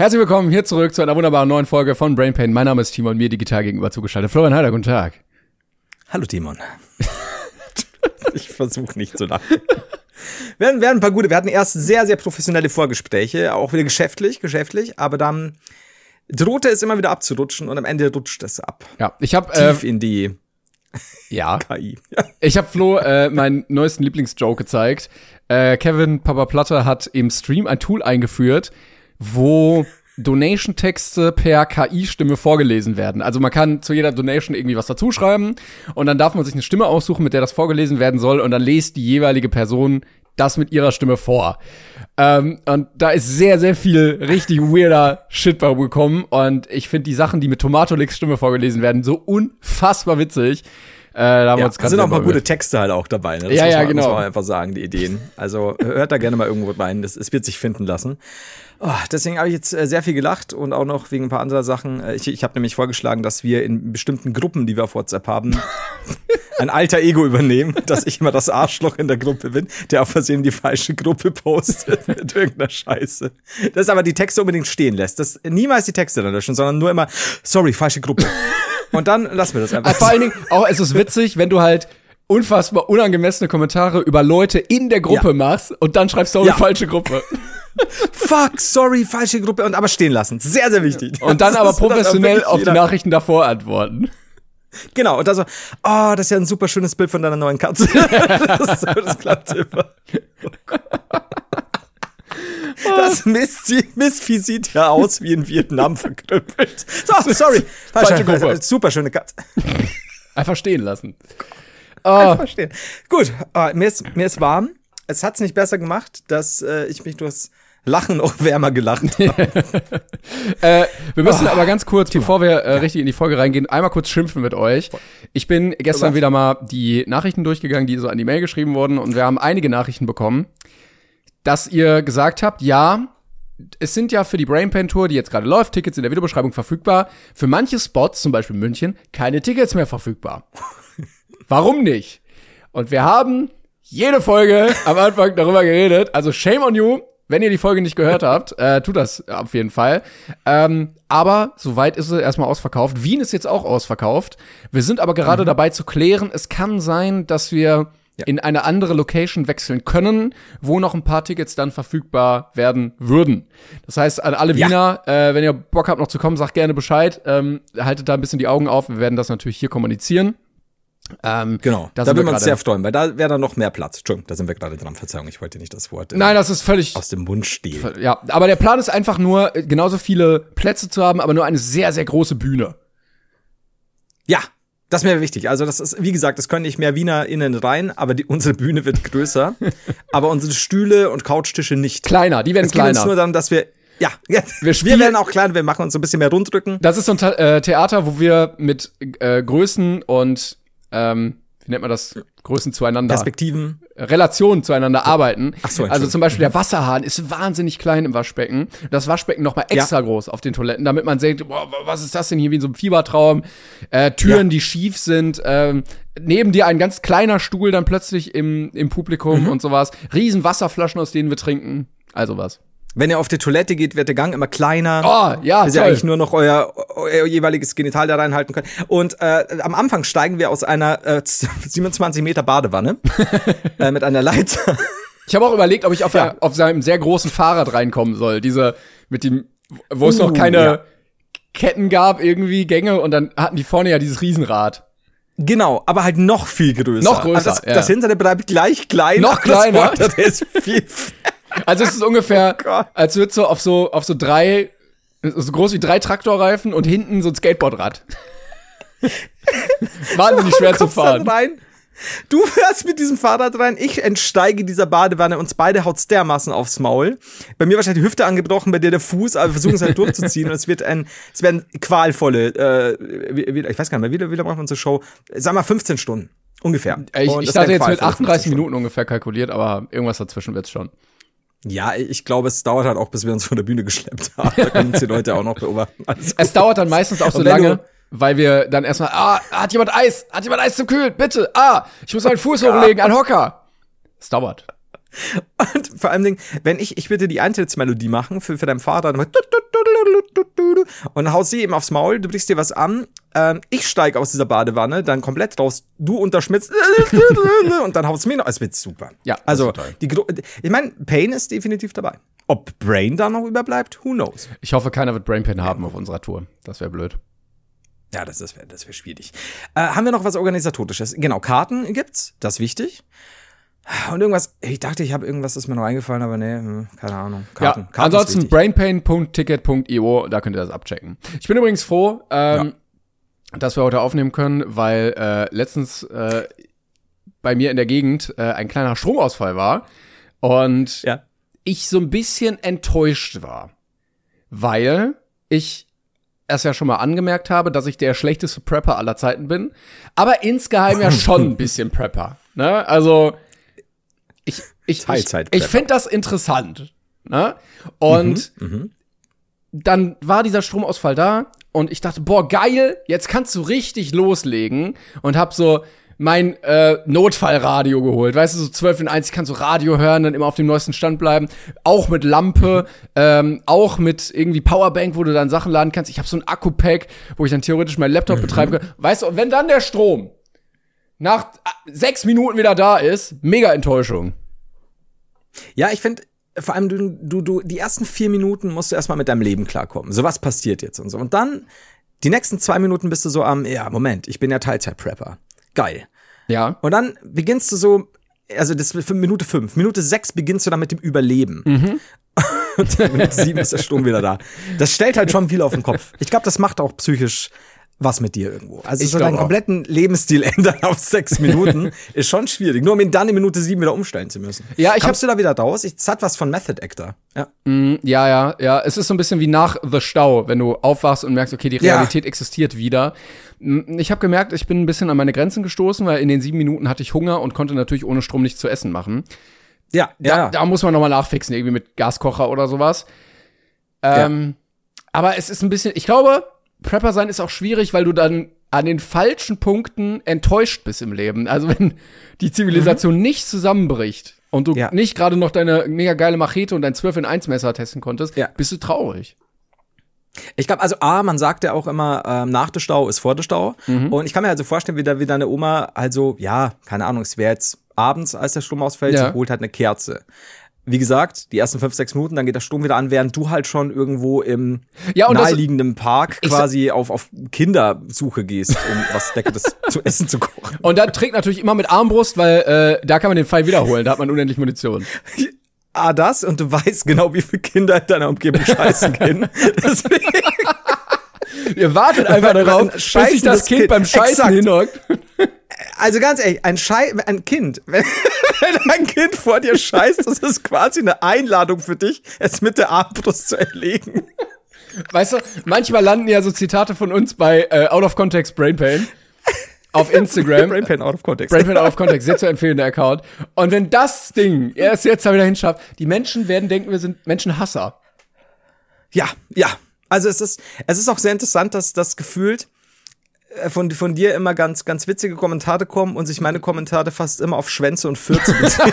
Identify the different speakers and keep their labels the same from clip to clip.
Speaker 1: Herzlich willkommen hier zurück zu einer wunderbaren neuen Folge von Brain Pain. Mein Name ist Timon, mir digital gegenüber zugeschaltet. Florian Heider, guten Tag.
Speaker 2: Hallo Timon. ich versuche nicht zu lachen. Wir hatten, wir hatten ein paar gute, wir hatten erst sehr, sehr professionelle Vorgespräche, auch wieder geschäftlich, geschäftlich, aber dann drohte es immer wieder abzurutschen und am Ende rutscht es ab.
Speaker 1: Ja, ich habe
Speaker 2: Tief
Speaker 1: äh,
Speaker 2: in die
Speaker 1: ja,
Speaker 2: KI.
Speaker 1: ich habe Flo äh, meinen neuesten Lieblingsjoke gezeigt. Äh, Kevin Papa Platte hat im Stream ein Tool eingeführt, wo Donation-Texte per KI-Stimme vorgelesen werden. Also man kann zu jeder Donation irgendwie was dazuschreiben und dann darf man sich eine Stimme aussuchen, mit der das vorgelesen werden soll und dann lest die jeweilige Person das mit ihrer Stimme vor. Ähm, und da ist sehr, sehr viel richtig weirder Shit bei gekommen und ich finde die Sachen, die mit Tomatolix Stimme vorgelesen werden, so unfassbar witzig. Äh, da haben wir
Speaker 2: Ja,
Speaker 1: gerade
Speaker 2: sind auch mal gute Texte halt auch dabei. Ne? Das
Speaker 1: Ja,
Speaker 2: muss
Speaker 1: ja,
Speaker 2: man,
Speaker 1: genau.
Speaker 2: Muss man einfach sagen, die Ideen. Also hört da gerne mal irgendwo rein. Das, es wird sich finden lassen. Oh, deswegen habe ich jetzt äh, sehr viel gelacht und auch noch wegen ein paar anderer Sachen. Äh, Ich, ich habe nämlich vorgeschlagen, dass wir in bestimmten Gruppen, die wir auf WhatsApp haben, ein alter Ego übernehmen, dass ich immer das Arschloch in der Gruppe bin, der auf Versehen die falsche Gruppe postet mit irgendeiner Scheiße. Das aber die Texte unbedingt stehen lässt. Das niemals die Texte dann löschen, sondern nur immer, sorry, falsche Gruppe. Und dann lassen wir das einfach.
Speaker 1: Vor allen Dingen, auch es ist witzig, wenn du halt unfassbar unangemessene Kommentare über Leute in der Gruppe
Speaker 2: Ja.
Speaker 1: machst und dann schreibst du auch
Speaker 2: Ja.
Speaker 1: eine falsche Gruppe.
Speaker 2: Fuck, sorry, falsche Gruppe und aber stehen lassen. Sehr, sehr wichtig.
Speaker 1: Und dann
Speaker 2: Das
Speaker 1: aber professionell auf die Nachrichten davor antworten.
Speaker 2: Genau, und dann so, oh, das ist ja ein super schönes Bild von deiner neuen Katze. das, ist so, das klappt immer. Das Mistvieh sieht ja aus wie in Vietnam verkrüppelt. So, sorry.
Speaker 1: Falsche Gruppe.
Speaker 2: Super schöne Katze.
Speaker 1: Einfach stehen lassen. Oh,
Speaker 2: Verstehen. Gut, äh, mir, ist, mir ist warm. Es hat's nicht besser gemacht, dass äh, ich mich durchs Lachen noch wärmer gelacht habe.
Speaker 1: äh, wir müssen
Speaker 2: Oh,
Speaker 1: aber ganz kurz, bevor wir äh, richtig in die Folge reingehen, einmal kurz schimpfen mit euch. Ich bin gestern wieder mal die Nachrichten durchgegangen, die so an die Mail geschrieben wurden und wir haben einige Nachrichten bekommen, dass ihr gesagt habt, ja, es sind ja für die Brain Pain Tour, die jetzt gerade läuft, Tickets in der Videobeschreibung verfügbar. Für manche Spots, zum Beispiel München, keine Tickets mehr verfügbar. Warum nicht? Und wir haben jede Folge am Anfang darüber geredet. Also shame on you, wenn ihr die Folge nicht gehört habt, äh, tut das auf jeden Fall. Ähm, aber soweit ist es erstmal ausverkauft. Wien ist jetzt auch ausverkauft. Wir sind aber gerade dabei zu klären, es kann sein, dass wir in eine andere Location wechseln können, wo noch ein paar Tickets dann verfügbar werden würden. Das heißt, an alle
Speaker 2: Ja.
Speaker 1: Wiener, äh, wenn ihr Bock habt noch zu kommen, sagt gerne Bescheid. Ähm, haltet da ein bisschen die Augen auf. Wir werden das natürlich hier kommunizieren. Ähm,
Speaker 2: Genau,
Speaker 1: da
Speaker 2: da, uns
Speaker 1: gerade-
Speaker 2: sehr freuen, weil da wäre dann noch mehr Platz. Entschuldigung, da sind wir gerade dran. Verzeihung, ich wollte nicht das Wort
Speaker 1: Nein, das ist völlig.
Speaker 2: aus dem Mund stehlen.
Speaker 1: Ja, aber der Plan ist einfach nur, äh, genauso viele Plätze zu haben, aber nur eine sehr, sehr große Bühne.
Speaker 2: Ja, das mir wichtig. Also das ist, wie gesagt, es können nicht mehr WienerInnen rein, aber die, unsere Bühne wird größer. aber unsere Stühle und Couchtische nicht.
Speaker 1: Kleiner, die werden
Speaker 2: Es geht uns nur
Speaker 1: kleiner.
Speaker 2: darum, dass wir, ja, wir,
Speaker 1: Wir
Speaker 2: werden auch klein, wir machen uns ein bisschen mehr rundrücken.
Speaker 1: Das ist so ein äh, Theater, wo wir mit äh, Größen und ähm, wie nennt man das? Größen zueinander.
Speaker 2: Perspektiven.
Speaker 1: Relationen zueinander arbeiten.
Speaker 2: Ach so,
Speaker 1: also zum Beispiel der Wasserhahn ist wahnsinnig klein im Waschbecken. Das Waschbecken noch mal extra groß auf den Toiletten, damit man denkt, boah, was ist das denn hier wie in so einem Fiebertraum? Äh, Türen,
Speaker 2: Ja.
Speaker 1: die schief sind. Ähm, neben dir ein ganz kleiner Stuhl dann plötzlich im, im Publikum
Speaker 2: Mhm.
Speaker 1: und sowas. Riesen Wasserflaschen, aus denen wir trinken. Also was.
Speaker 2: Wenn ihr auf die Toilette geht, wird der Gang immer kleiner.
Speaker 1: Oh, ja,
Speaker 2: Bis ihr
Speaker 1: toll.
Speaker 2: eigentlich nur noch euer, euer jeweiliges Genital da reinhalten könnt. Und äh, am Anfang steigen wir aus einer äh, 27 Meter Badewanne äh, mit einer Leiter.
Speaker 1: Ich habe auch überlegt, ob ich auf,
Speaker 2: Ja.
Speaker 1: auf seinem sehr großen Fahrrad reinkommen soll. Diese mit dem, wo es noch
Speaker 2: Uh,
Speaker 1: keine
Speaker 2: ja.
Speaker 1: Ketten gab, irgendwie Gänge und dann hatten die vorne ja dieses Riesenrad.
Speaker 2: Genau, aber halt noch viel größer.
Speaker 1: Noch größer,
Speaker 2: Also das,
Speaker 1: ja.
Speaker 2: das hintere bleibt gleich klein.
Speaker 1: Noch
Speaker 2: aber das
Speaker 1: kleiner?
Speaker 2: vordere ist viel
Speaker 1: Also es ist ungefähr,
Speaker 2: Oh
Speaker 1: als würde so auf so auf so drei so groß wie drei Traktorreifen und hinten so ein Skateboardrad. Wahnsinnig schwer zu fahren.
Speaker 2: Du fährst mit diesem Fahrrad rein, ich entsteige dieser Badewanne, uns beide haut's dermaßen aufs Maul. Bei mir wahrscheinlich die Hüfte angebrochen, bei dir der Fuß, aber wir versuchen es halt durchzuziehen und es wird ein, es werden qualvolle, äh, ich weiß gar nicht mehr, wie, wie lange braucht man zur Show? Sag mal 15 Stunden. Ungefähr.
Speaker 1: Ich, ich hatte jetzt mit 38 Minuten ungefähr kalkuliert, aber irgendwas dazwischen wird's schon.
Speaker 2: Ja, ich glaube, es dauert halt auch, bis wir uns von der Bühne geschleppt haben. Da können uns die Leute auch noch beobachten.
Speaker 1: Es dauert dann meistens auch so lange, weil wir dann erstmal, ah, hat jemand Eis? Hat jemand Eis zum Kühlen? Bitte, ah, ich muss meinen Fuß hochlegen, ein Hocker. Es dauert.
Speaker 2: Und vor allem, wenn ich, ich würde die Eintrittsmelodie machen für, für deinen Vater, und haust sie eben aufs Maul, du brichst dir was an, ähm, ich steige aus dieser Badewanne, dann komplett raus, du unterschmitzt und dann haust du mir noch, es wird super.
Speaker 1: Ja,
Speaker 2: also, die, ich meine, Pain ist definitiv dabei. Ob Brain da noch überbleibt, who knows.
Speaker 1: Ich hoffe, keiner wird Brain Pain haben auf unserer Tour. Das wäre blöd.
Speaker 2: Ja, das, das wäre das wär schwierig. Äh, haben wir noch was Organisatorisches? Genau, Karten gibt's, das ist wichtig. Und irgendwas, ich dachte, ich habe irgendwas, das mir noch eingefallen, aber nee, hm, keine Ahnung.
Speaker 1: Karten. Ja, Karten ansonsten brainpain.ticket.io, da könnt ihr das abchecken. Ich bin übrigens froh, ähm, ja. dass wir heute aufnehmen können, weil äh, letztens äh, bei mir in der Gegend äh, ein kleiner Stromausfall war und ja. ich so ein bisschen enttäuscht war, weil ich es ja schon mal angemerkt habe, dass ich der schlechteste Prepper aller Zeiten bin, aber insgeheim ja schon ein bisschen Prepper. Ne? Also ich, ich, ich, ich finde das interessant. Ne? Und mhm, mhm, dann war dieser Stromausfall da und ich dachte, boah, geil, jetzt kannst du richtig loslegen und hab so mein äh, Notfallradio geholt. Weißt du, so 12 in 1, ich kann so Radio hören, dann immer auf dem neuesten Stand bleiben. Auch mit Lampe, ähm, auch mit irgendwie Powerbank, wo du dann Sachen laden kannst. Ich habe so ein Akku-Pack, wo ich dann theoretisch meinen Laptop mhm. betreiben kann. Weißt du, und wenn dann der Strom nach äh, sechs Minuten wieder da ist, mega Enttäuschung.
Speaker 2: Ja, ich finde, vor allem du, du, du, die ersten vier Minuten musst du erstmal mit deinem Leben klarkommen. So was passiert jetzt und so. Und dann, die nächsten zwei Minuten bist du so am, ja, Moment, ich bin ja Teilzeit-Prepper. Geil.
Speaker 1: Ja.
Speaker 2: Und dann beginnst du so, also das für Minute fünf. Minute sechs beginnst du dann mit dem Überleben. Mhm. Und Minute sieben ist der Strom wieder da. Das stellt halt schon viel auf den Kopf. Ich glaube, das macht auch psychisch was mit dir irgendwo. Also ich so deinen kompletten Lebensstil ändern auf sechs Minuten ist schon schwierig. Nur um ihn dann in Minute sieben wieder umstellen zu müssen. Ja, ich Kommst du da wieder raus? Ich, das hat was von Method Actor.
Speaker 1: Ja. Mm, ja, ja, ja. Es ist so ein bisschen wie nach The Stau, wenn du aufwachst und merkst, okay, die Realität ja. existiert wieder. Mm, ich habe gemerkt, ich bin ein bisschen an meine Grenzen gestoßen, weil in den sieben Minuten hatte ich Hunger und konnte natürlich ohne Strom nichts zu essen machen.
Speaker 2: Ja,
Speaker 1: da,
Speaker 2: ja.
Speaker 1: Da muss man noch mal nachfixen, irgendwie mit Gaskocher oder sowas. Ähm, ja. Aber es ist ein bisschen, ich glaube, Prepper sein ist auch schwierig, weil du dann an den falschen Punkten enttäuscht bist im Leben. Also wenn die Zivilisation mhm. nicht zusammenbricht und du ja. nicht gerade noch deine mega geile Machete und dein 12 in 1 Messer testen konntest, ja. bist du traurig.
Speaker 2: Ich glaube, also A, man sagt ja auch immer, ähm, nach der Stau ist vor der Stau. Mhm. Und ich kann mir also vorstellen, wie, da, wie deine Oma, also, ja, keine Ahnung, es wäre jetzt abends, als der Strom ausfällt, ja. sie holt halt eine Kerze wie gesagt, die ersten fünf, sechs Minuten, dann geht der Strom wieder an, während du halt schon irgendwo im ja, naheliegenden Park quasi auf, auf Kindersuche gehst, um was Leckeres zu essen zu kochen.
Speaker 1: Und dann trägt natürlich immer mit Armbrust, weil äh, da kann man den Pfeil wiederholen, da hat man unendlich Munition.
Speaker 2: Ah, das und du weißt genau, wie viele Kinder in deiner Umgebung scheißen gehen. Deswegen.
Speaker 1: Ihr wartet einfach darauf, bis sich das Kind, kind beim Scheißen hinhockt.
Speaker 2: Also ganz ehrlich, ein, Schei ein Kind, wenn, wenn ein Kind vor dir scheißt, das ist quasi eine Einladung für dich, es mit der Armbrust zu erlegen.
Speaker 1: Weißt du, manchmal landen ja so Zitate von uns bei äh, Out of Context Brain Pain auf Instagram.
Speaker 2: Brainpain out of context.
Speaker 1: Brainpain out of context, sehr zu empfehlender Account. Und wenn das Ding erst jetzt da wieder hinschafft, die Menschen werden denken, wir sind Menschenhasser.
Speaker 2: Ja, ja. Also es ist, es ist auch sehr interessant, dass das gefühlt von, von dir immer ganz, ganz witzige Kommentare kommen und sich meine Kommentare fast immer auf Schwänze und Fürze beziehen.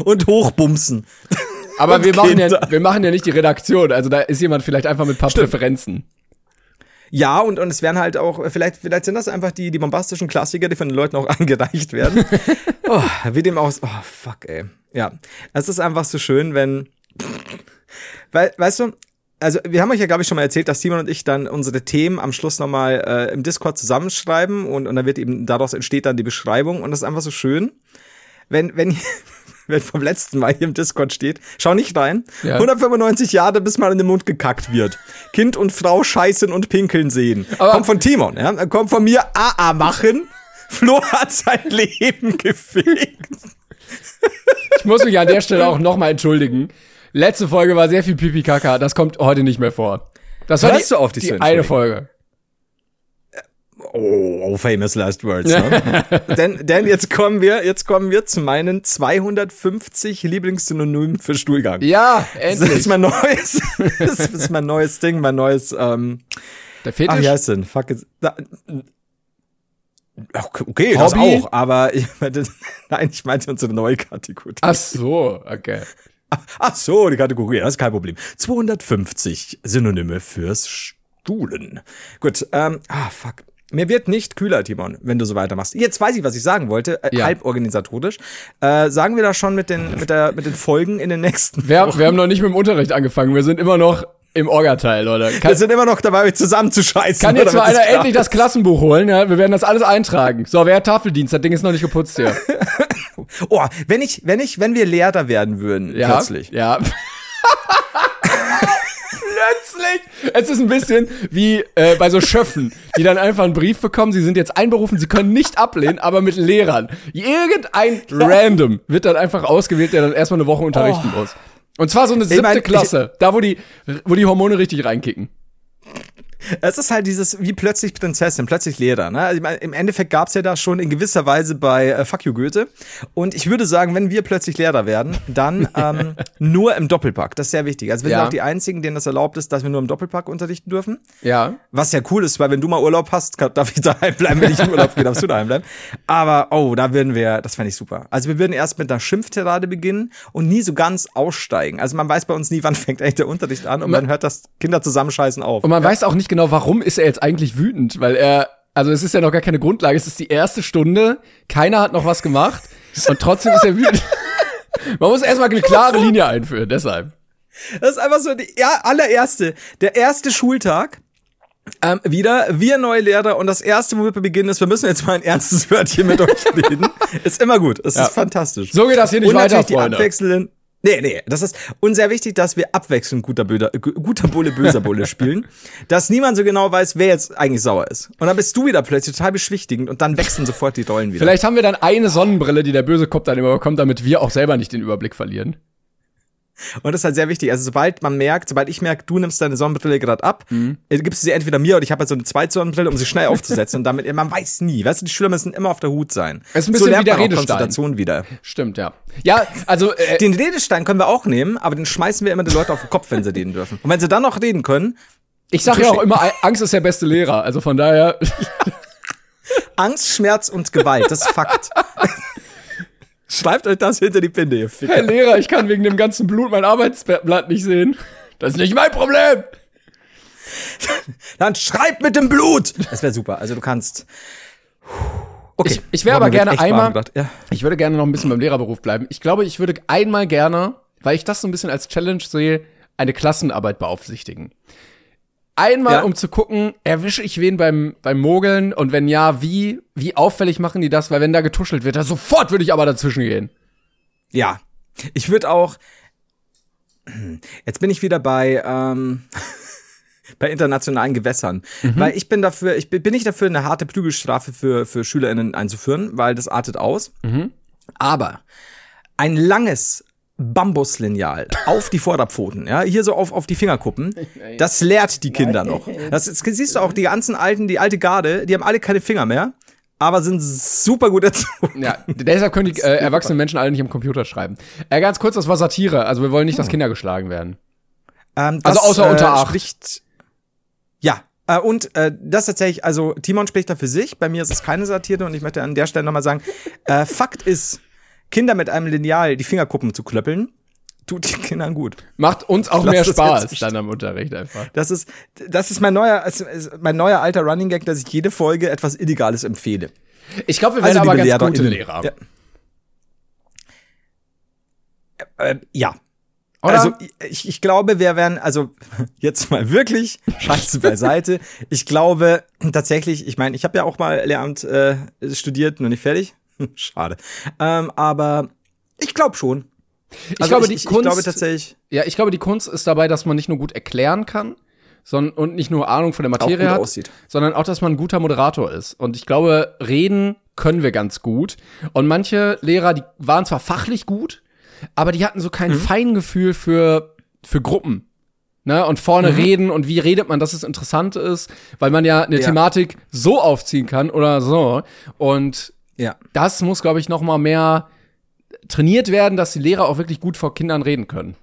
Speaker 2: und Hochbumsen.
Speaker 1: Aber und wir machen, ja, wir machen ja nicht die Redaktion. Also da ist jemand vielleicht einfach mit ein paar Stimmt. Präferenzen.
Speaker 2: Ja, und, und es werden halt auch, vielleicht, vielleicht sind das einfach die, die bombastischen Klassiker, die von den Leuten auch angereicht werden. oh, wie dem aus, oh, fuck, ey. Ja. Es ist einfach so schön, wenn, weil, weißt du, also wir haben euch ja, glaube ich, schon mal erzählt, dass Simon und ich dann unsere Themen am Schluss nochmal äh, im Discord zusammenschreiben und, und dann wird eben, daraus entsteht dann die Beschreibung und das ist einfach so schön. Wenn, wenn, wenn vom letzten Mal hier im Discord steht, schau nicht rein, ja. 195 Jahre, bis mal in den Mund gekackt wird. Kind und Frau scheißen und pinkeln sehen. Aber kommt von Timon, ja? Kommt von mir AA machen. Flo hat sein Leben gefickt.
Speaker 1: Ich muss mich an der Stelle auch nochmal entschuldigen. Letzte Folge war sehr viel Pipi Kaka, das kommt heute nicht mehr vor. Das war
Speaker 2: Hörst
Speaker 1: die,
Speaker 2: du auf,
Speaker 1: die
Speaker 2: zu
Speaker 1: eine? Folge.
Speaker 2: Oh, oh, famous last words. Ne? denn, denn jetzt kommen wir, jetzt kommen wir zu meinen 250 Lieblingssynonym für Stuhlgang.
Speaker 1: Ja,
Speaker 2: Das
Speaker 1: endlich.
Speaker 2: ist mein neues, das ist mein neues Ding, mein neues, ähm,
Speaker 1: Der
Speaker 2: ach,
Speaker 1: Fetisch.
Speaker 2: wie heißt denn? Fuck it. Da, Ach, okay, das
Speaker 1: Hobby?
Speaker 2: auch, aber ich meinte, nein, ich meinte unsere neue Kategorie.
Speaker 1: Ach so, okay.
Speaker 2: Ach so, die Kategorie, das ist kein Problem. 250 Synonyme fürs Stuhlen. Gut, ähm, ah, fuck. Mir wird nicht kühler, Timon, wenn du so weitermachst. Jetzt weiß ich, was ich sagen wollte, äh,
Speaker 1: Ja.
Speaker 2: halb organisatorisch. Äh, sagen wir das schon mit den, mit, der, mit den Folgen in den nächsten
Speaker 1: Wir, haben- wir haben noch nicht mit dem Unterricht angefangen. Wir sind immer noch im Orga-Teil, Leute.
Speaker 2: Wir
Speaker 1: Kann,
Speaker 2: sind immer noch dabei, zusammenzuscheißen.
Speaker 1: kann jetzt mal einer endlich das. Klassenbuch holen? Ja? Wir werden das alles eintragen. So, wer hat Tafeldienst? Das Ding ist noch nicht geputzt hier.
Speaker 2: Oh, wenn ich, wenn ich, wenn wir Lehrer werden würden,
Speaker 1: Ja,
Speaker 2: plötzlich.
Speaker 1: Ja. Plötzlich. Es ist ein bisschen wie äh, bei so Schöffen, die dann einfach einen Brief bekommen. Sie sind jetzt einberufen, sie können nicht ablehnen, aber mit Lehrern. Irgendein Random wird dann einfach ausgewählt, der dann erstmal eine Woche unterrichten muss. Und zwar so eine siebte
Speaker 2: mein, ich-
Speaker 1: Klasse, da wo die, wo die Hormone richtig reinkicken.
Speaker 2: Es ist halt dieses, wie plötzlich Prinzessin, plötzlich Lehrer. Ne? Also Im Endeffekt gab's ja da schon in gewisser Weise bei äh, Fuck You Goethe. Und ich würde sagen, wenn wir plötzlich Lehrer werden, dann ähm, nur im Doppelpack. Das ist sehr wichtig. Also wir
Speaker 1: Ja.
Speaker 2: sind auch die Einzigen, denen das erlaubt ist, dass wir nur im Doppelpack unterrichten dürfen.
Speaker 1: Ja.
Speaker 2: Was ja cool ist, weil wenn du mal Urlaub hast, darf ich daheim bleiben. Wenn ich in Urlaub gehe, darfst du daheim bleiben. Aber, oh, da würden wir, das fände ich super. Also wir würden erst mit einer Schimpftirade beginnen und nie so ganz aussteigen. Also man weiß bei uns nie, wann fängt eigentlich der Unterricht an und man hört das Kinder zusammenscheißen auf.
Speaker 1: Und man weiß auch nicht genau, warum ist er jetzt eigentlich wütend, weil er, also es ist ja noch gar keine Grundlage, es ist die erste Stunde, keiner hat noch was gemacht und trotzdem ist er wütend. Man muss erstmal eine klare Linie einführen, deshalb.
Speaker 2: Das ist einfach so die allererste, der erste Schultag. Ähm, wieder, wir neue Lehrer und das erste, womit wir beginnen, ist, wir müssen jetzt mal ein ernstes Wörtchen mit euch reden. Ist immer gut, es
Speaker 1: Ja.
Speaker 2: ist fantastisch.
Speaker 1: So geht das hier nicht
Speaker 2: und
Speaker 1: weiter,
Speaker 2: natürlich die
Speaker 1: Freunde.
Speaker 2: abwechselnden. Nee, nee, das ist uns sehr wichtig, dass wir abwechselnd guter, Böder, guter Bulle, böser Bulle spielen. dass niemand so genau weiß, wer jetzt eigentlich sauer ist. Und dann bist du wieder plötzlich total beschwichtigend und dann wechseln sofort die Rollen wieder.
Speaker 1: Vielleicht haben wir dann eine Sonnenbrille, die der böse Kopf dann immer bekommt, damit wir auch selber nicht den Überblick verlieren.
Speaker 2: Und das ist halt sehr wichtig. Also sobald man merkt, sobald ich merke, du nimmst deine Sonnenbrille gerade ab, äh, gibst du sie entweder mir oder ich habe halt so eine zweite Sonnenbrille, um sie schnell aufzusetzen. und damit, man weiß nie. Weißt du, die Schüler müssen immer auf der Hut sein.
Speaker 1: Es ist ein
Speaker 2: so
Speaker 1: bisschen
Speaker 2: lernt
Speaker 1: wie der
Speaker 2: man
Speaker 1: Redestein.
Speaker 2: Konzentration wieder.
Speaker 1: Stimmt, ja. Ja, also, äh,
Speaker 2: Den Redestein können wir auch nehmen, aber den schmeißen wir immer den Leuten auf den Kopf, wenn sie reden dürfen. Und wenn sie dann noch reden können,
Speaker 1: ich sag ja auch immer, Angst ist der beste Lehrer. Also von daher,
Speaker 2: Angst, Schmerz und Gewalt, das ist Fakt. Schreibt euch das hinter die Pinde, ihr
Speaker 1: Herr
Speaker 2: Ficker.
Speaker 1: Lehrer, ich kann wegen dem ganzen Blut mein Arbeitsblatt nicht sehen. Das ist nicht mein Problem.
Speaker 2: Dann schreibt mit dem Blut! Das wäre super. Also du kannst. Okay.
Speaker 1: Ich- ich wär
Speaker 2: Boah,
Speaker 1: aber gerne einmal-.
Speaker 2: Ja.
Speaker 1: Ich würde gerne noch ein bisschen beim Lehrerberuf bleiben. Ich glaube, ich würde einmal gerne, weil ich das so ein bisschen als Challenge sehe, eine Klassenarbeit beaufsichtigen. Einmal,
Speaker 2: Ja.
Speaker 1: um zu gucken, erwische ich wen beim, beim Mogeln und wenn ja, wie, wie auffällig machen die das? Weil wenn da getuschelt wird, dann sofort würde ich aber dazwischen gehen.
Speaker 2: Ja. Ich würde auch. Jetzt bin ich wieder bei. Ähm, bei internationalen Gewässern. Weil ich bin dafür, ich bin nicht dafür, eine harte Prügelstrafe für, für SchülerInnen einzuführen, weil das artet aus. Aber ein langes Bambuslineal auf die Vorderpfoten, ja, hier so auf, auf die Fingerkuppen, das lehrt die Kinder noch. Das, das siehst du auch, die ganzen alten, die alte Garde, die haben alle keine Finger mehr, aber sind super gut erzogen.
Speaker 1: Ja, deshalb können die äh, erwachsenen Menschen alle nicht am Computer schreiben. Äh, ganz kurz, das war Satire. Also wir wollen nicht, dass Kinder geschlagen werden.
Speaker 2: Ähm,
Speaker 1: Also außer unter acht.
Speaker 2: Spricht, ja. Äh, und äh, das tatsächlich, also Timon spricht da für sich, bei mir ist es keine Satire und ich möchte an der Stelle nochmal sagen, äh, Fakt ist, Kinder mit einem Lineal die Fingerkuppen zu klöppeln, tut den Kindern gut.
Speaker 1: Macht uns auch
Speaker 2: Lass
Speaker 1: mehr Spaß dann am Unterricht einfach.
Speaker 2: Das ist, das ist mein neuer, mein neuer alter Running Gag, dass ich jede Folge etwas Illegales empfehle.
Speaker 1: Ich glaube, wir werden aber
Speaker 2: liebe
Speaker 1: ganz gute
Speaker 2: LehrerInnen,
Speaker 1: Lehrer.
Speaker 2: Ja. Äh, ja.
Speaker 1: Oder?
Speaker 2: Also ich, ich glaube, wir werden, also jetzt mal wirklich Scheiße beiseite. Ich glaube tatsächlich, ich meine, ich habe ja auch mal Lehramt äh, studiert, nur nicht fertig. Schade. Ähm, aber ich glaube schon.
Speaker 1: ich
Speaker 2: Also
Speaker 1: glaube,
Speaker 2: ich,
Speaker 1: die
Speaker 2: ich,
Speaker 1: Kunst,
Speaker 2: ich glaube tatsächlich
Speaker 1: ja, ich glaube, die Kunst ist dabei, dass man nicht nur gut erklären kann, sondern und nicht nur Ahnung von der Materie hat,
Speaker 2: aussieht.
Speaker 1: sondern auch, dass man ein guter Moderator ist. Und ich glaube, Reden können wir ganz gut. Und manche Lehrer, die waren zwar fachlich gut, aber die hatten so kein mhm. Feingefühl für, für Gruppen. Ne, und vorne mhm. reden und wie redet man, dass es interessant ist, weil man ja eine ja. Thematik so aufziehen kann oder so. Und ja. das muss, glaube ich, noch mal mehr trainiert werden, dass die Lehrer auch wirklich gut vor Kindern reden können.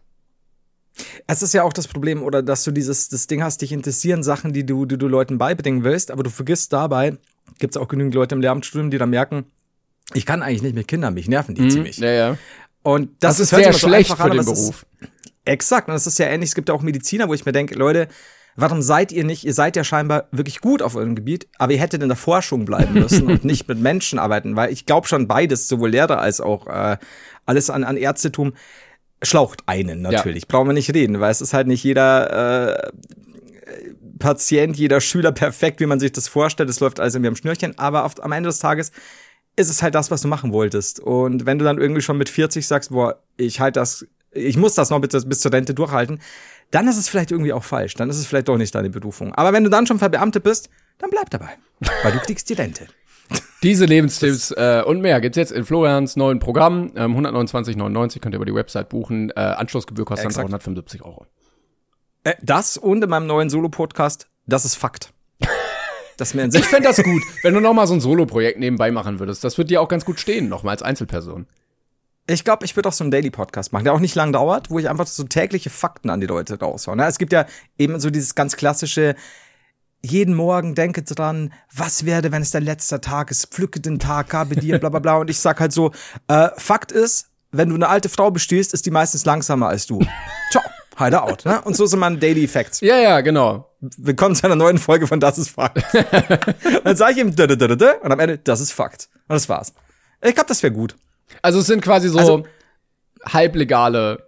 Speaker 2: Es ist ja auch das Problem, oder dass du dieses das Ding hast, dich interessieren Sachen, die du, die du Leuten beibringen willst, aber du vergisst dabei, gibt es auch genügend Leute im Lehramtsstudium, die dann merken, ich kann eigentlich nicht mit Kindern, mich nerven die mhm, ziemlich.
Speaker 1: Ja, ja.
Speaker 2: Und das, das ist sehr schlecht so für den Beruf. Ist, exakt. Und das ist ja ähnlich. Es gibt ja auch Mediziner, wo ich mir denke, Leute, warum seid ihr nicht, ihr seid ja scheinbar wirklich gut auf eurem Gebiet, aber ihr hättet in der Forschung bleiben müssen und nicht mit Menschen arbeiten, weil ich glaube schon beides, sowohl Lehrer als auch äh, alles an, an Ärztetum, schlaucht einen natürlich. Ja. Brauchen wir nicht reden, weil es ist halt nicht jeder äh, Patient, jeder Schüler perfekt, wie man sich das vorstellt. Es läuft alles irgendwie am Schnürchen, aber auf, am Ende des Tages ist es halt das, was du machen wolltest. Und wenn du dann irgendwie schon mit 40 sagst, boah, ich halt das, ich muss das noch bis, bis zur Rente durchhalten, dann ist es vielleicht irgendwie auch falsch. Dann ist es vielleicht doch nicht deine Berufung. Aber wenn du dann schon verbeamtet bist, dann bleib dabei. Weil du kriegst die Rente.
Speaker 1: Diese Lebenstipps äh, und mehr gibt's jetzt in Florians neuen Programm. Ähm, 129,99 könnt ihr über die Website buchen. Äh, Anschlussgebühr kostet dann 175 Euro.
Speaker 2: Äh, das und in meinem neuen Solo-Podcast, das ist Fakt.
Speaker 1: Das mir ich fände das gut, wenn du noch mal so ein Solo-Projekt nebenbei machen würdest. Das wird dir auch ganz gut stehen, noch mal als Einzelperson.
Speaker 2: Ich glaube, ich würde auch so einen Daily-Podcast machen, der auch nicht lang dauert, wo ich einfach so tägliche Fakten an die Leute raushaue. Ne? Es gibt ja eben so dieses ganz klassische, jeden Morgen denke dran, was werde, wenn es dein letzter Tag ist, pflücke den Tag, habe dir, bla bla bla. Und ich sag halt so, äh, Fakt ist, wenn du eine alte Frau bestehst, ist die meistens langsamer als du. Ciao. Hideout. Ne? Und so sind meine Daily Facts.
Speaker 1: Ja, ja, genau.
Speaker 2: Willkommen zu einer neuen Folge von Das ist Fakt. dann sage ich ihm und am Ende, das ist Fakt. Und das war's. Ich glaube, das wäre gut.
Speaker 1: Also es sind quasi so also, halblegale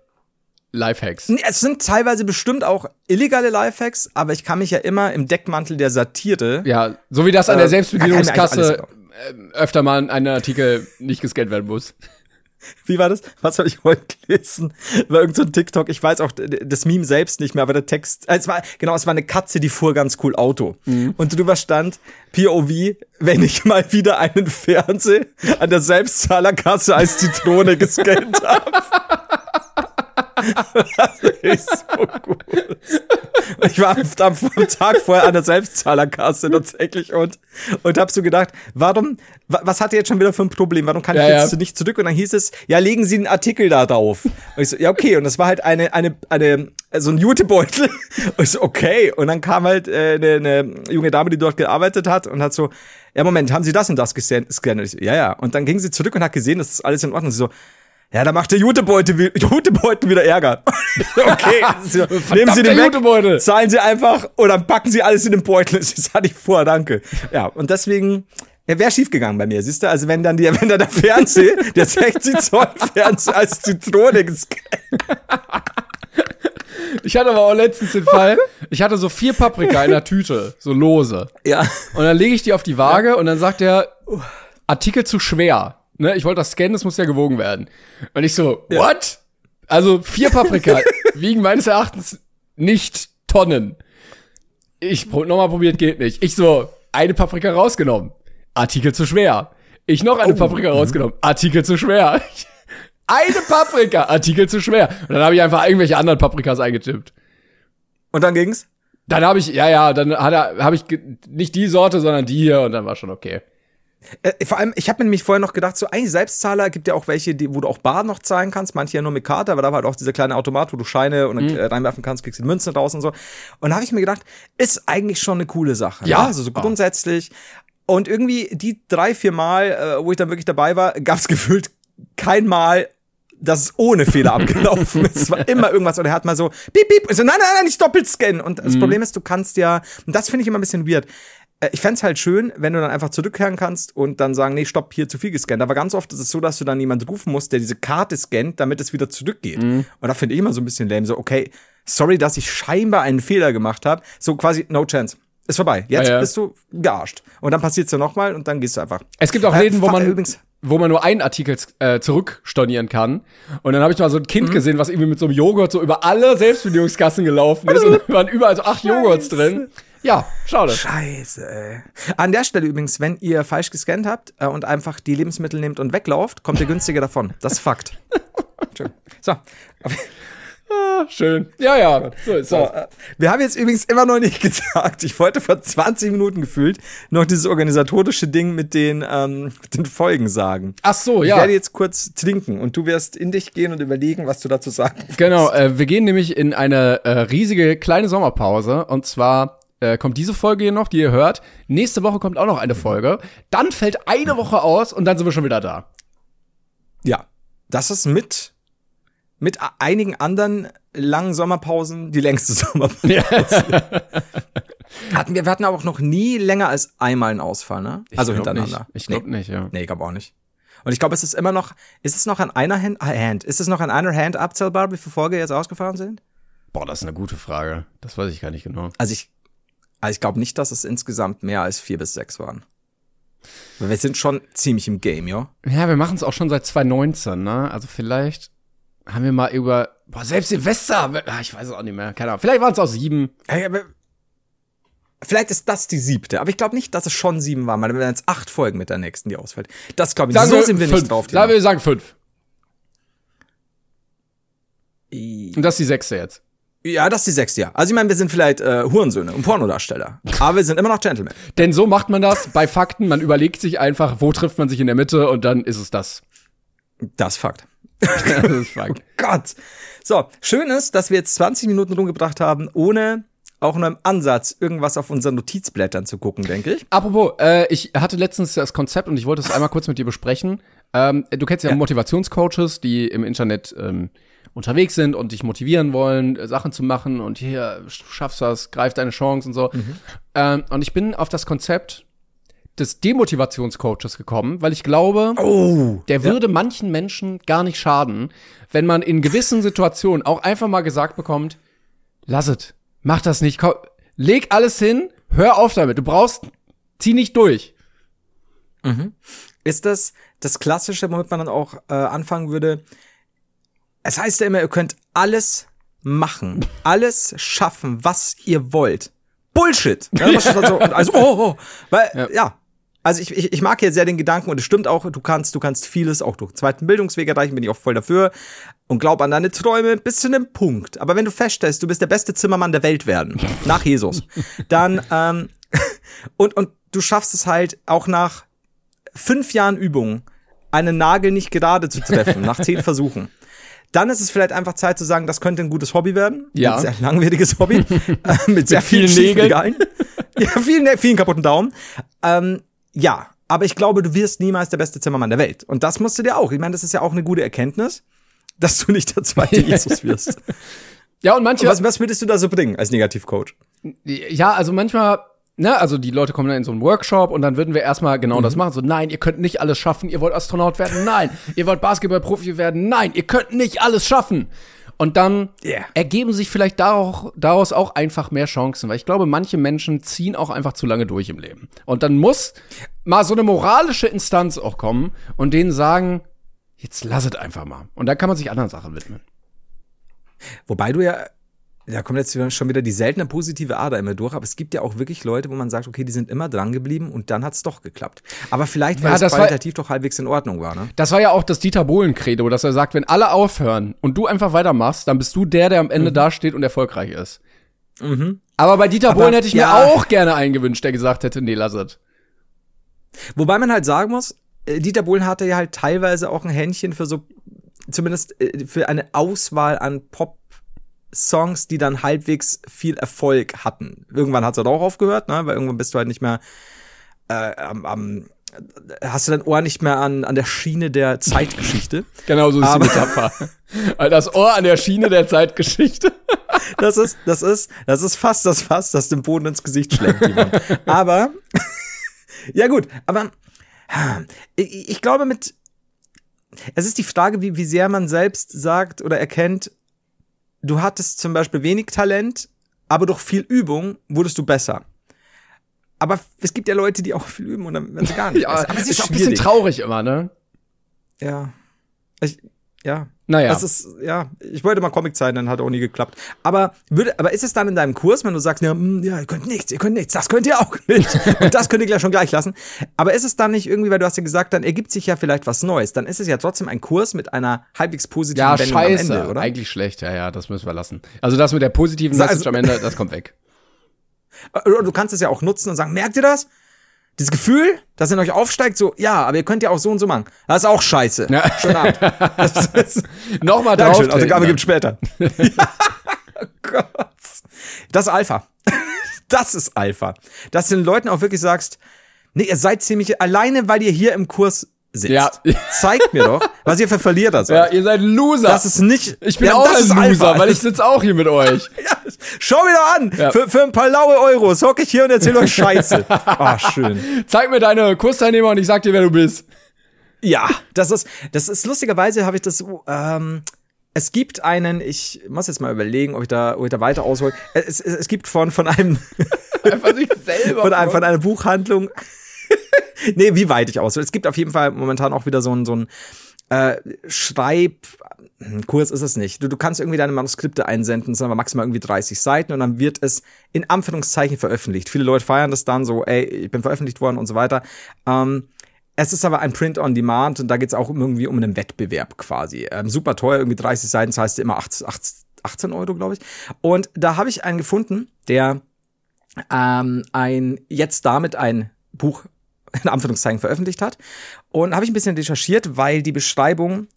Speaker 1: Lifehacks.
Speaker 2: Es sind teilweise bestimmt auch illegale Lifehacks, aber ich kann mich ja immer im Deckmantel der Satire.
Speaker 1: Ja, so wie das an der äh, Selbstbedienungskasse äh, öfter mal ein Artikel nicht gescannt werden muss.
Speaker 2: Wie war das? Was habe ich heute gelesen? War irgend so ein TikTok. Ich weiß auch das Meme selbst nicht mehr, aber der Text. Äh, es war genau, es war eine Katze, die fuhr ganz cool Auto. Mhm. Und drüber stand POV, wenn ich mal wieder einen Fernseher an der Selbstzahlerkasse als Zitrone gescannt habe. Das ist so gut. Ich war am, am Tag vorher an der Selbstzahlerkasse tatsächlich und, und hab so gedacht, warum, was hat er jetzt schon wieder für ein Problem? Warum kann ja, ich jetzt ja. nicht zurück? Und dann hieß es, ja, legen Sie einen Artikel da drauf. Und ich so, ja, okay. Und das war halt eine, eine, eine, so ein Jutebeutel. Und ich so, okay. Und dann kam halt äh, eine, eine junge Dame, die dort gearbeitet hat und hat so, ja, Moment, haben Sie das und das gescannt? Ja, ja. Und dann ging sie zurück und hat gesehen, das ist alles in Ordnung. Sie so, ja, da macht der Jutebeutel, Jutebeutel wieder Ärger. okay, nehmen Sie den weg, zahlen Sie einfach oder packen Sie alles in den Beutel. Das hatte ich vor, danke. Ja, und deswegen ja, wäre schief gegangen bei mir, siehst du? Also wenn dann die, wenn dann der Fernseher, der 60 Zoll Fernseher als Zitrone
Speaker 1: Ich hatte aber auch letztens den Fall, ich hatte so vier Paprika in der Tüte, so lose.
Speaker 2: Ja.
Speaker 1: Und dann lege ich die auf die Waage und dann sagt der Artikel zu schwer. Ne, ich wollte das scannen, das muss ja gewogen werden. Und ich so, ja. what? Also vier Paprika wiegen meines Erachtens nicht Tonnen. Ich nochmal probiert, geht nicht. Ich so, eine Paprika rausgenommen. Artikel zu schwer. Ich noch eine oh. Paprika rausgenommen. Artikel zu schwer. eine Paprika, Artikel zu schwer. Und dann habe ich einfach irgendwelche anderen Paprikas eingetippt.
Speaker 2: Und dann ging's?
Speaker 1: Dann habe ich, ja, ja, dann habe ich nicht die Sorte, sondern die hier und dann war schon okay.
Speaker 2: Äh, vor allem, ich habe mir nämlich vorher noch gedacht, so eigentlich Selbstzahler gibt ja auch welche, die, wo du auch bar noch zahlen kannst, manche ja nur mit Karte, aber da war halt auch dieser kleine Automat, wo du Scheine und mhm. äh, reinwerfen kannst, kriegst die Münzen raus und so. Und da habe ich mir gedacht, ist eigentlich schon eine coole Sache. Ja, ne? also so grundsätzlich. Und irgendwie die drei, vier Mal, äh, wo ich dann wirklich dabei war, gab es gefühlt kein Mal, dass es ohne Fehler abgelaufen ist. Es war immer irgendwas. Oder er hat mal so, piep, piep. Und so, nein, nein, nein, nicht doppelt scannen. Und das mhm. Problem ist, du kannst ja, und das finde ich immer ein bisschen weird. Äh, ich fände halt schön, wenn du dann einfach zurückkehren kannst und dann sagen, nee, stopp, hier zu viel gescannt. Aber ganz oft ist es so, dass du dann jemanden rufen musst, der diese Karte scannt, damit es wieder zurückgeht. Mhm. Und da finde ich immer so ein bisschen lame. So, okay, sorry, dass ich scheinbar einen Fehler gemacht habe. So quasi, no chance. Ist vorbei. Jetzt ja, ja. bist du gearscht. Und dann passiert's ja nochmal und dann gehst du einfach.
Speaker 1: Es gibt auch äh, Läden, wo man übrigens wo man nur einen Artikel äh, zurückstornieren kann. Und dann habe ich mal so ein Kind mhm. gesehen, was irgendwie mit so einem Joghurt so über alle Selbstbedienungskassen gelaufen ist. und da waren überall so acht Joghurts drin. Ja, schade.
Speaker 2: Scheiße, ey. An der Stelle übrigens, wenn ihr falsch gescannt habt äh, und einfach die Lebensmittel nehmt und weglauft, kommt ihr günstiger davon. Das ist Fakt. So.
Speaker 1: Ah, schön. Ja, ja. So ist
Speaker 2: So,
Speaker 1: das.
Speaker 2: äh, wir haben jetzt übrigens immer noch nicht gesagt, ich wollte vor 20 Minuten gefühlt noch dieses organisatorische Ding mit den, ähm, mit den Folgen sagen.
Speaker 1: Ach so,
Speaker 2: Ich
Speaker 1: ja.
Speaker 2: werde jetzt kurz trinken und du wirst in dich gehen und überlegen, was du dazu sagen willst.
Speaker 1: Genau, äh, wir gehen nämlich in eine äh, riesige kleine Sommerpause. Und zwar äh, kommt diese Folge hier noch, die ihr hört. Nächste Woche kommt auch noch eine Folge. Dann fällt eine Woche aus und dann sind wir schon wieder da.
Speaker 2: Ja, das ist mit, mit einigen anderen langen Sommerpausen die längste Sommerpause. hatten wir, wir hatten aber auch noch nie länger als einmal einen Ausfall, ne? also
Speaker 1: glaub
Speaker 2: hintereinander.
Speaker 1: Nicht. Ich glaube
Speaker 2: nee.
Speaker 1: nicht, ja.
Speaker 2: Nee, ich glaube auch nicht. Und ich glaube, es ist immer noch, ist es noch an einer Hand, ah, Hand, ist es noch an einer Hand abzählbar, wie viele Folgen jetzt ausgefahren sind?
Speaker 1: Boah, das ist eine gute Frage. Das weiß ich gar nicht genau.
Speaker 2: Also ich, also ich glaube nicht, dass es insgesamt mehr als vier bis sechs waren. Weil wir sind schon ziemlich im Game, ja.
Speaker 1: Ja, wir machen es auch schon seit 2019, ne? Also vielleicht haben wir mal über, boah, selbst Silvester, ah, ich weiß es auch nicht mehr, keine Ahnung. Vielleicht waren es auch sieben.
Speaker 2: Vielleicht ist das die siebte, aber ich glaube nicht, dass es schon sieben waren, weil wir werden jetzt acht Folgen mit der nächsten, die ausfällt. Das glaube ich nicht.
Speaker 1: Sagen
Speaker 2: So sind wir
Speaker 1: fünf.
Speaker 2: nicht drauf.
Speaker 1: Sagen wir sagen fünf. Und das ist die sechste jetzt.
Speaker 2: Ja, das ist die sechste, ja. Also ich meine, wir sind vielleicht äh, Hurensöhne und Pornodarsteller, aber wir sind immer noch Gentlemen.
Speaker 1: Denn so macht man das bei Fakten. Man überlegt sich einfach, wo trifft man sich in der Mitte und dann ist es das.
Speaker 2: Das ist Fakt.
Speaker 1: das ist Fakt.
Speaker 2: Gott. So, schön ist, dass wir jetzt 20 Minuten rumgebracht haben, ohne auch nur im Ansatz irgendwas auf unseren Notizblättern zu gucken, denke ich.
Speaker 1: Apropos, äh, ich hatte letztens das Konzept und ich wollte es einmal kurz mit dir besprechen. Ähm, du kennst ja,
Speaker 2: Ja.
Speaker 1: Motivationscoaches, die im Internet ähm, unterwegs sind und dich motivieren wollen, äh, Sachen zu machen und hier, du schaffst das, greif deine Chance und so. Ähm, und ich bin auf das Konzept des Demotivationscoaches gekommen, weil ich glaube,
Speaker 2: Oh.
Speaker 1: der würde manchen Menschen gar nicht schaden, wenn man in gewissen Situationen auch einfach mal gesagt bekommt, lass es, mach das nicht, komm, leg alles hin, hör auf damit, du brauchst, zieh nicht durch.
Speaker 2: Ist das das Klassische, womit man dann auch äh, anfangen würde? Es heißt ja immer, ihr könnt alles machen, alles schaffen, was ihr wollt. Bullshit! Ja, das ist dann so, also, oh, oh, weil, ja. Also ich, ich, ich mag jetzt sehr den Gedanken und es stimmt auch, du kannst, du kannst vieles auch durch zweiten Bildungsweg erreichen, bin ich auch voll dafür. Und glaub an deine Träume bis zu einem Punkt. Aber wenn du feststellst, du bist der beste Zimmermann der Welt werden, nach Jesus, dann ähm, und, und du schaffst es halt auch nach fünf Jahren Übung, einen Nagel nicht gerade zu treffen, nach zehn Versuchen. Dann ist es vielleicht einfach Zeit zu sagen, das könnte ein gutes Hobby werden.
Speaker 1: Ja.
Speaker 2: Ein sehr langwieriges Hobby. äh, mit sehr
Speaker 1: vielen
Speaker 2: vielen
Speaker 1: Nägeln.
Speaker 2: Ja, vielen, vielen kaputten Daumen. Ähm, ja, aber ich glaube, du wirst niemals der beste Zimmermann der Welt. Und das musst du dir auch. Ich meine, das ist ja auch eine gute Erkenntnis, dass du nicht der zweite Jesus wirst.
Speaker 1: Ja, und manche,
Speaker 2: Was, was würdest du da so bringen als Negativcoach?
Speaker 1: ja, also manchmal, ne, also die Leute kommen dann in so einen Workshop und dann würden wir erstmal genau das machen. So, nein, ihr könnt nicht alles schaffen, ihr wollt Astronaut werden, nein, ihr wollt Basketballprofi werden, nein, ihr könnt nicht alles schaffen. Und dann
Speaker 2: Yeah.
Speaker 1: ergeben sich vielleicht daraus, daraus auch einfach mehr Chancen, weil ich glaube, manche Menschen ziehen auch einfach zu lange durch im Leben. Und dann muss mal so eine moralische Instanz auch kommen und denen sagen, jetzt lasset einfach mal. Und dann kann man sich anderen Sachen widmen.
Speaker 2: Wobei du ja, da kommt jetzt schon wieder die seltene positive Ader immer durch, aber es gibt ja auch wirklich Leute, wo man sagt, okay, die sind immer dran geblieben und dann hat's doch geklappt. Aber vielleicht, weil
Speaker 1: Ja,
Speaker 2: es
Speaker 1: das war-
Speaker 2: qualitativ doch halbwegs in Ordnung war, ne?
Speaker 1: Das war ja auch das Dieter Bohlen-Credo, dass er sagt, wenn alle aufhören und du einfach weitermachst, dann bist du der, der am Ende dasteht und erfolgreich ist. Aber bei Dieter
Speaker 2: Aber,
Speaker 1: Bohlen hätte ich
Speaker 2: ja.
Speaker 1: mir auch gerne einen gewünscht, der gesagt hätte, nee, lass es.
Speaker 2: Wobei man halt sagen muss, äh, Dieter Bohlen hatte ja halt teilweise auch ein Händchen für so, zumindest äh, für eine Auswahl an Pop-Songs, die dann halbwegs viel Erfolg hatten. Irgendwann hat's halt auch aufgehört, ne? Weil irgendwann bist du halt nicht mehr äh, am, am hast du dein Ohr nicht mehr an, an der Schiene der Zeitgeschichte.
Speaker 1: Genau so ist
Speaker 2: Aber-
Speaker 1: die Metapher. Das Ohr an der Schiene der Zeitgeschichte.
Speaker 2: Das ist, das ist, das ist fast das Fass, das dem Boden ins Gesicht schlägt, Timon. Aber, ja gut, aber ich, ich glaube mit, es ist die Frage, wie, wie sehr man selbst sagt oder erkennt, du hattest zum Beispiel wenig Talent, aber durch viel Übung wurdest du besser. Aber es gibt ja Leute, die auch viel üben und dann werden sie gar nicht
Speaker 1: Ja,
Speaker 2: besser. Aber es
Speaker 1: ist auch ein bisschen traurig immer, ne?
Speaker 2: ja. Ich, ja.
Speaker 1: Naja.
Speaker 2: Das ist, ja, ich wollte mal Comic zeichnen, hat auch nie geklappt. Aber würde, aber ist es dann in deinem Kurs, wenn du sagst, ja, mh, ja, ihr könnt nichts, ihr könnt nichts, das könnt ihr auch nicht. Und das könnt ihr gleich schon gleich lassen. Aber ist es dann nicht irgendwie, weil du hast ja gesagt, dann ergibt sich ja vielleicht was Neues. Dann ist es ja trotzdem ein Kurs mit einer halbwegs positiven
Speaker 1: Ja,
Speaker 2: Wendung
Speaker 1: scheiße.
Speaker 2: am Ende, oder?
Speaker 1: Eigentlich schlecht, ja, ja, das müssen wir lassen. Also das mit der positiven
Speaker 2: Also-
Speaker 1: Message am Ende, das kommt weg.
Speaker 2: Oder du kannst es ja auch nutzen und sagen, merkt ihr das? Dieses Gefühl, dass in euch aufsteigt, so, ja, aber ihr könnt ja auch so und so machen. Das ist auch scheiße.
Speaker 1: Ja.
Speaker 2: Schönen Abend.
Speaker 1: Nochmal drauf.
Speaker 2: Dankeschön, also gibt's später. ja, oh Gott. Das ist Alpha. Das ist Alpha. Dass du den Leuten auch wirklich sagst, nee, ihr seid ziemlich alleine, weil ihr hier im Kurs sitzt.
Speaker 1: Ja.
Speaker 2: Zeigt mir doch, was ihr für Verlierer seid.
Speaker 1: Ja, ihr seid Loser.
Speaker 2: das ist nicht.
Speaker 1: ich bin
Speaker 2: ja,
Speaker 1: auch ein Loser,
Speaker 2: Alpha.
Speaker 1: weil ich sitze auch hier mit euch.
Speaker 2: Ja, schau mir doch an.
Speaker 1: Ja.
Speaker 2: Für, für ein paar laue Euros hocke ich hier und erzähle euch Scheiße. Ah, schön.
Speaker 1: Zeig mir deine Kursteilnehmer und ich sag dir, wer du bist.
Speaker 2: Ja, das ist, das ist lustigerweise habe ich das, ähm, es gibt einen, ich muss jetzt mal überlegen, ob ich da, ob ich da weiter aushole. Es, es, es gibt von, von einem,
Speaker 1: Einfach sich selber.
Speaker 2: von, einem, von einer Buchhandlung, nee, wie weit ich aushole. Es gibt auf jeden Fall momentan auch wieder so ein, so ein, äh, Schreib, Kurs ist es nicht. Du, du kannst irgendwie deine Manuskripte einsenden, aber maximal irgendwie 30 Seiten und dann wird es in Anführungszeichen veröffentlicht. Viele Leute feiern das dann so, ey, ich bin veröffentlicht worden und so weiter. Ähm, es ist aber ein Print on Demand und da geht es auch irgendwie um einen Wettbewerb quasi. Ähm, super teuer, irgendwie 30 Seiten, das heißt immer 18, 18 Euro, glaube ich. Und da habe ich einen gefunden, der ähm, ein jetzt damit ein Buch in Anführungszeichen veröffentlicht hat. Und habe ich ein bisschen recherchiert, weil die Beschreibung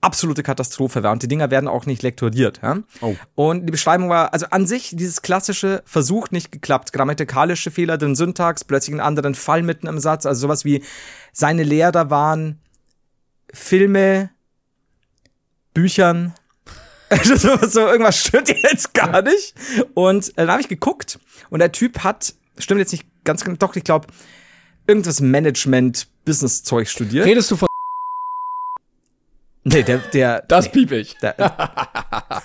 Speaker 2: absolute Katastrophe war und die Dinger werden auch nicht lektoriert. Ja?
Speaker 1: Oh.
Speaker 2: Und die Beschreibung war, also an sich dieses klassische Versuch nicht geklappt, grammatikalische Fehler, den Syntax, plötzlich einen anderen Fall mitten im Satz, also sowas wie seine Lehrer waren Filme, Büchern, so, so irgendwas stimmt jetzt gar nicht. Und äh, dann habe ich geguckt und der Typ hat, stimmt jetzt nicht ganz genau, doch, ich glaube, irgendwas Management-Business-Zeug studiert.
Speaker 1: Redest du von
Speaker 2: Nee, der, der,
Speaker 1: das
Speaker 2: nee,
Speaker 1: piep ich.
Speaker 2: der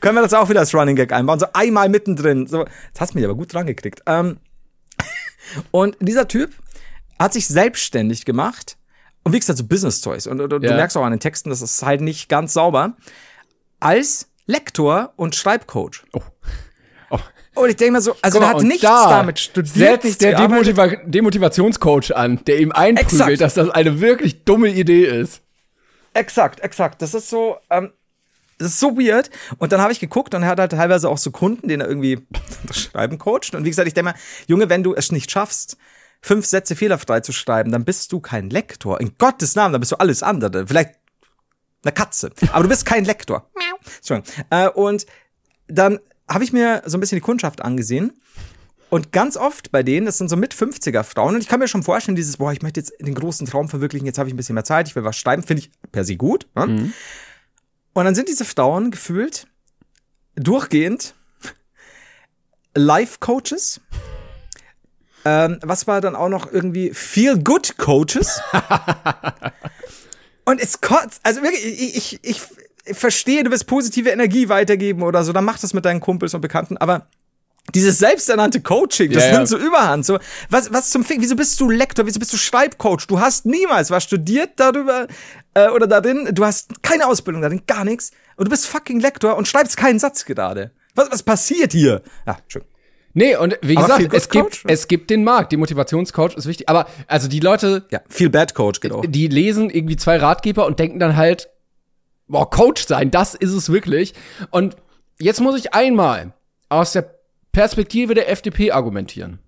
Speaker 2: Können wir das auch wieder als Running Gag einbauen? So einmal mittendrin. So, jetzt hast du mich aber gut dran gekriegt. Ähm, und dieser Typ hat sich selbstständig gemacht und wie gesagt, so Business Toys. Und, und, und
Speaker 1: Ja.
Speaker 2: du merkst auch an den Texten, das ist halt nicht ganz sauber. Als Lektor und Schreibcoach.
Speaker 1: Oh. Oh.
Speaker 2: Und ich denke mal so, also
Speaker 1: mal,
Speaker 2: der hat nichts
Speaker 1: da
Speaker 2: damit studiert,
Speaker 1: setzt
Speaker 2: nichts
Speaker 1: der. Demotiva Demotivationscoach an, der ihm einprügelt,
Speaker 2: Exakt.
Speaker 1: dass das eine wirklich dumme Idee ist.
Speaker 2: Exakt, exakt. Das ist so, ähm, das ist so weird. Und dann habe ich geguckt und er hat halt teilweise auch so Kunden, den er irgendwie das Schreiben coacht. Und wie gesagt, ich denke mal, Junge, wenn du es nicht schaffst, fünf Sätze fehlerfrei zu schreiben, dann bist du kein Lektor. In Gottes Namen, dann bist du alles andere. Vielleicht eine Katze. Aber du bist kein Lektor. Entschuldigung. Äh, und dann habe ich mir so ein bisschen die Kundschaft angesehen. Und ganz oft bei denen, das sind so mit 50er Frauen, und ich kann mir schon vorstellen, dieses, boah, ich möchte jetzt den großen Traum verwirklichen, jetzt habe ich ein bisschen mehr Zeit, ich will was schreiben, finde ich per se gut. Ne? Und dann sind diese Frauen gefühlt durchgehend Life-Coaches. Ähm, was war dann auch noch irgendwie Feel-Good-Coaches? Und es kotzt, also wirklich, ich, ich, ich, ich verstehe, du willst positive Energie weitergeben oder so, dann mach das mit deinen Kumpels und Bekannten, aber dieses selbsternannte Coaching, das
Speaker 1: Ja, ja.
Speaker 2: nimmt so überhand. So, was, was zum Fick, wieso bist du Lektor, wieso bist du Schreibcoach? Du hast niemals was studiert darüber äh, oder darin, du hast keine Ausbildung darin, gar nichts. Und du bist fucking Lektor und schreibst keinen Satz gerade. Was, was passiert hier? Ja, schön.
Speaker 1: Nee, und wie
Speaker 2: Aber
Speaker 1: gesagt, es gibt,
Speaker 2: Coach?
Speaker 1: es gibt den Markt. Die Motivationscoach ist wichtig. Aber also die Leute,
Speaker 2: Ja, Feel Bad Coach geht auch.
Speaker 1: die lesen irgendwie zwei Ratgeber und denken dann halt, boah, Coach sein, das ist es wirklich. Und jetzt muss ich einmal aus der Perspektive der FDP argumentieren.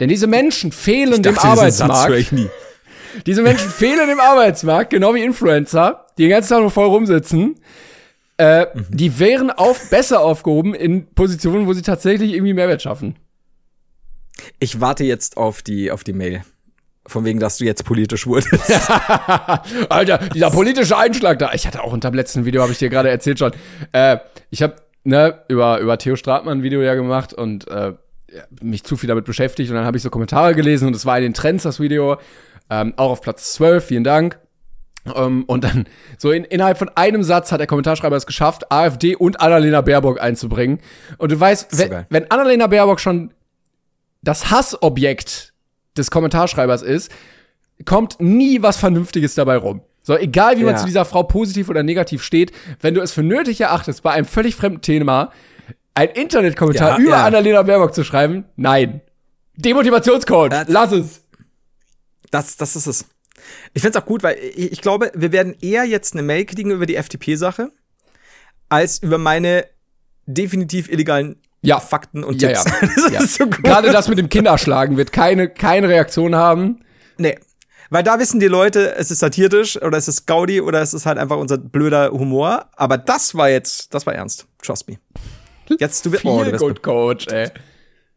Speaker 1: Denn diese Menschen fehlen dem Arbeitsmarkt.
Speaker 2: nie.
Speaker 1: Diese Menschen fehlen im Arbeitsmarkt, genau wie Influencer, die den ganzen Tag nur voll rumsitzen. Äh, Die wären auf, besser aufgehoben in Positionen, wo sie tatsächlich irgendwie Mehrwert schaffen.
Speaker 2: Ich warte jetzt auf die, auf die Mail. Von wegen, dass du jetzt politisch wurdest.
Speaker 1: Alter, dieser politische Einschlag da. Ich hatte auch unter dem letzten Video, habe ich dir gerade erzählt schon. Äh, ich habe ne, über, über Theo Stratmann ein Video ja gemacht und äh, mich zu viel damit beschäftigt. Und dann habe ich so Kommentare gelesen und es war in den Trends, das Video. Ähm, auch auf Platz 12, vielen Dank. Ähm, und dann, so in, innerhalb von einem Satz hat der Kommentarschreiber es geschafft, AfD und Annalena Baerbock einzubringen. Und du weißt, wenn, wenn Annalena Baerbock schon das Hassobjekt des Kommentarschreibers ist, kommt nie was Vernünftiges dabei rum. So, egal wie man
Speaker 2: Ja.
Speaker 1: zu dieser Frau positiv oder negativ steht, wenn du es für nötig erachtest, bei einem völlig fremden Thema ein Internetkommentar
Speaker 2: Ja,
Speaker 1: über
Speaker 2: ja.
Speaker 1: Annalena Baerbock zu schreiben, nein. Demotivationscoach,
Speaker 2: Das-
Speaker 1: lass es.
Speaker 2: Das, das ist es. Ich find's auch gut, weil ich, ich glaube, wir werden eher jetzt eine Mail kriegen über die FDP-Sache, als über meine definitiv illegalen
Speaker 1: Ja.
Speaker 2: Fakten und
Speaker 1: Ja,
Speaker 2: Tipps.
Speaker 1: ja.
Speaker 2: Das
Speaker 1: ja.
Speaker 2: ist so gut.
Speaker 1: Gerade das mit dem Kinderschlagen wird keine, keine Reaktion haben.
Speaker 2: Nee. Weil da wissen die Leute, es ist satirisch oder es ist Gaudi oder es ist halt einfach unser blöder Humor. Aber das war jetzt, das war ernst. Trust me. Jetzt, du wirst, oh, du
Speaker 1: Viel
Speaker 2: wirst
Speaker 1: gut, Coach, ey.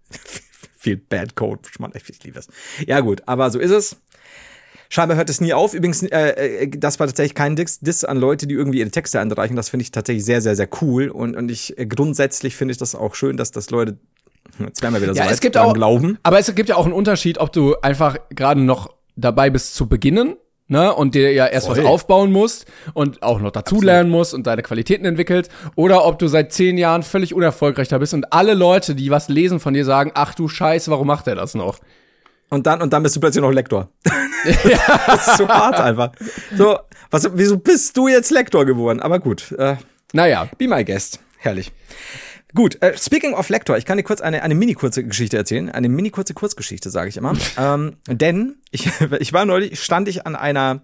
Speaker 2: viel Bad Code. Mann, ich liebe es. Ja, gut, aber so ist es. Scheinbar hört es nie auf. Übrigens, äh, äh, das war tatsächlich kein Diss, Diss an Leute, die irgendwie ihre Texte einreichen. Das finde ich tatsächlich sehr, sehr, sehr cool. Und, und ich äh, grundsätzlich finde ich das auch schön, dass das Leute, jetzt werden wir wieder so
Speaker 1: Ja, es gibt auch,
Speaker 2: glauben.
Speaker 1: aber es gibt ja auch einen Unterschied, ob du einfach gerade noch dabei bist zu beginnen, ne, und dir ja erst
Speaker 2: Voll.
Speaker 1: was aufbauen musst und auch noch dazulernen musst und deine Qualitäten entwickelst, oder ob du seit zehn Jahren völlig unerfolgreich da bist und alle Leute, die was lesen von dir sagen, ach du Scheiße, warum macht er das noch?
Speaker 2: Und dann, und dann bist du plötzlich noch Lektor. das ist so hart einfach. So, was, wieso bist du jetzt Lektor geworden? Aber gut, äh,
Speaker 1: Naja,
Speaker 2: be my guest. Herrlich. Gut, äh, speaking of Lektor, ich kann dir kurz eine, eine mini-kurze Geschichte erzählen. Eine mini-kurze Kurzgeschichte, sage ich immer. ähm, denn ich, ich war neulich, stand ich an einer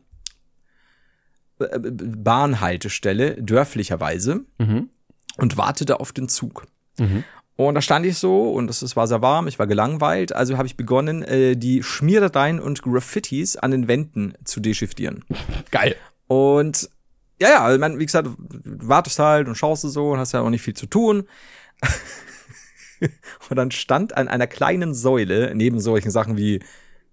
Speaker 2: äh, Bahnhaltestelle, dörflicherweise, und wartete auf den Zug. Und da stand ich so und es war sehr warm, ich war gelangweilt, also habe ich begonnen, äh, die Schmierereien und Graffitis an den Wänden zu dechiffrieren.
Speaker 1: geil.
Speaker 2: Und ja, ja, also, man, wie gesagt, du wartest halt und schaust du so und hast ja auch nicht viel zu tun. und dann stand an einer kleinen Säule, neben solchen Sachen wie,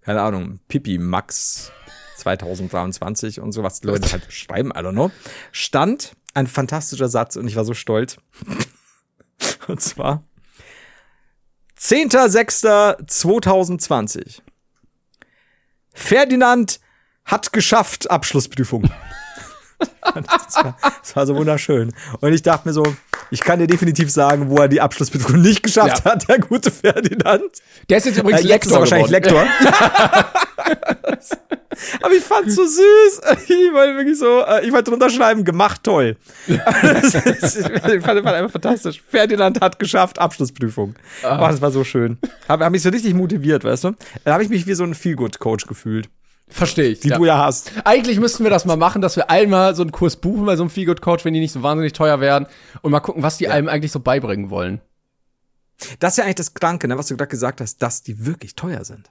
Speaker 2: keine Ahnung, Pipi Max 2023 und so, was die Leute halt schreiben, I don't know, stand ein fantastischer Satz und ich war so stolz. Und zwar 10.06.2020. Ferdinand hat geschafft, Abschlussprüfung. das, war, das war so wunderschön. Und ich dachte mir so, ich kann dir definitiv sagen, wo er die Abschlussprüfung nicht geschafft
Speaker 1: Ja.
Speaker 2: hat, der gute Ferdinand.
Speaker 1: Der ist jetzt übrigens
Speaker 2: Äh,
Speaker 1: Lektor
Speaker 2: wahrscheinlich. Lektor. Aber ich fand's so süß. Ich wollte wirklich so, äh, ich wollte drunter schreiben, gemacht toll. Ich fand, fand einfach fantastisch. Ferdinand hat geschafft, Abschlussprüfung. Oh, das war so schön. Habe hab mich so richtig motiviert, weißt du? Da habe ich mich wie so ein Feel-Good-Coach gefühlt,
Speaker 1: Verstehe ich.
Speaker 2: die
Speaker 1: ja.
Speaker 2: du ja hast.
Speaker 1: Eigentlich müssten wir das mal machen, dass wir einmal so einen Kurs buchen bei so einem Feelgood Coach, wenn die nicht so wahnsinnig teuer werden und mal gucken, was die einem eigentlich so beibringen wollen.
Speaker 2: Das ist ja eigentlich das Kranke, ne, was du gerade gesagt hast, dass die wirklich teuer sind.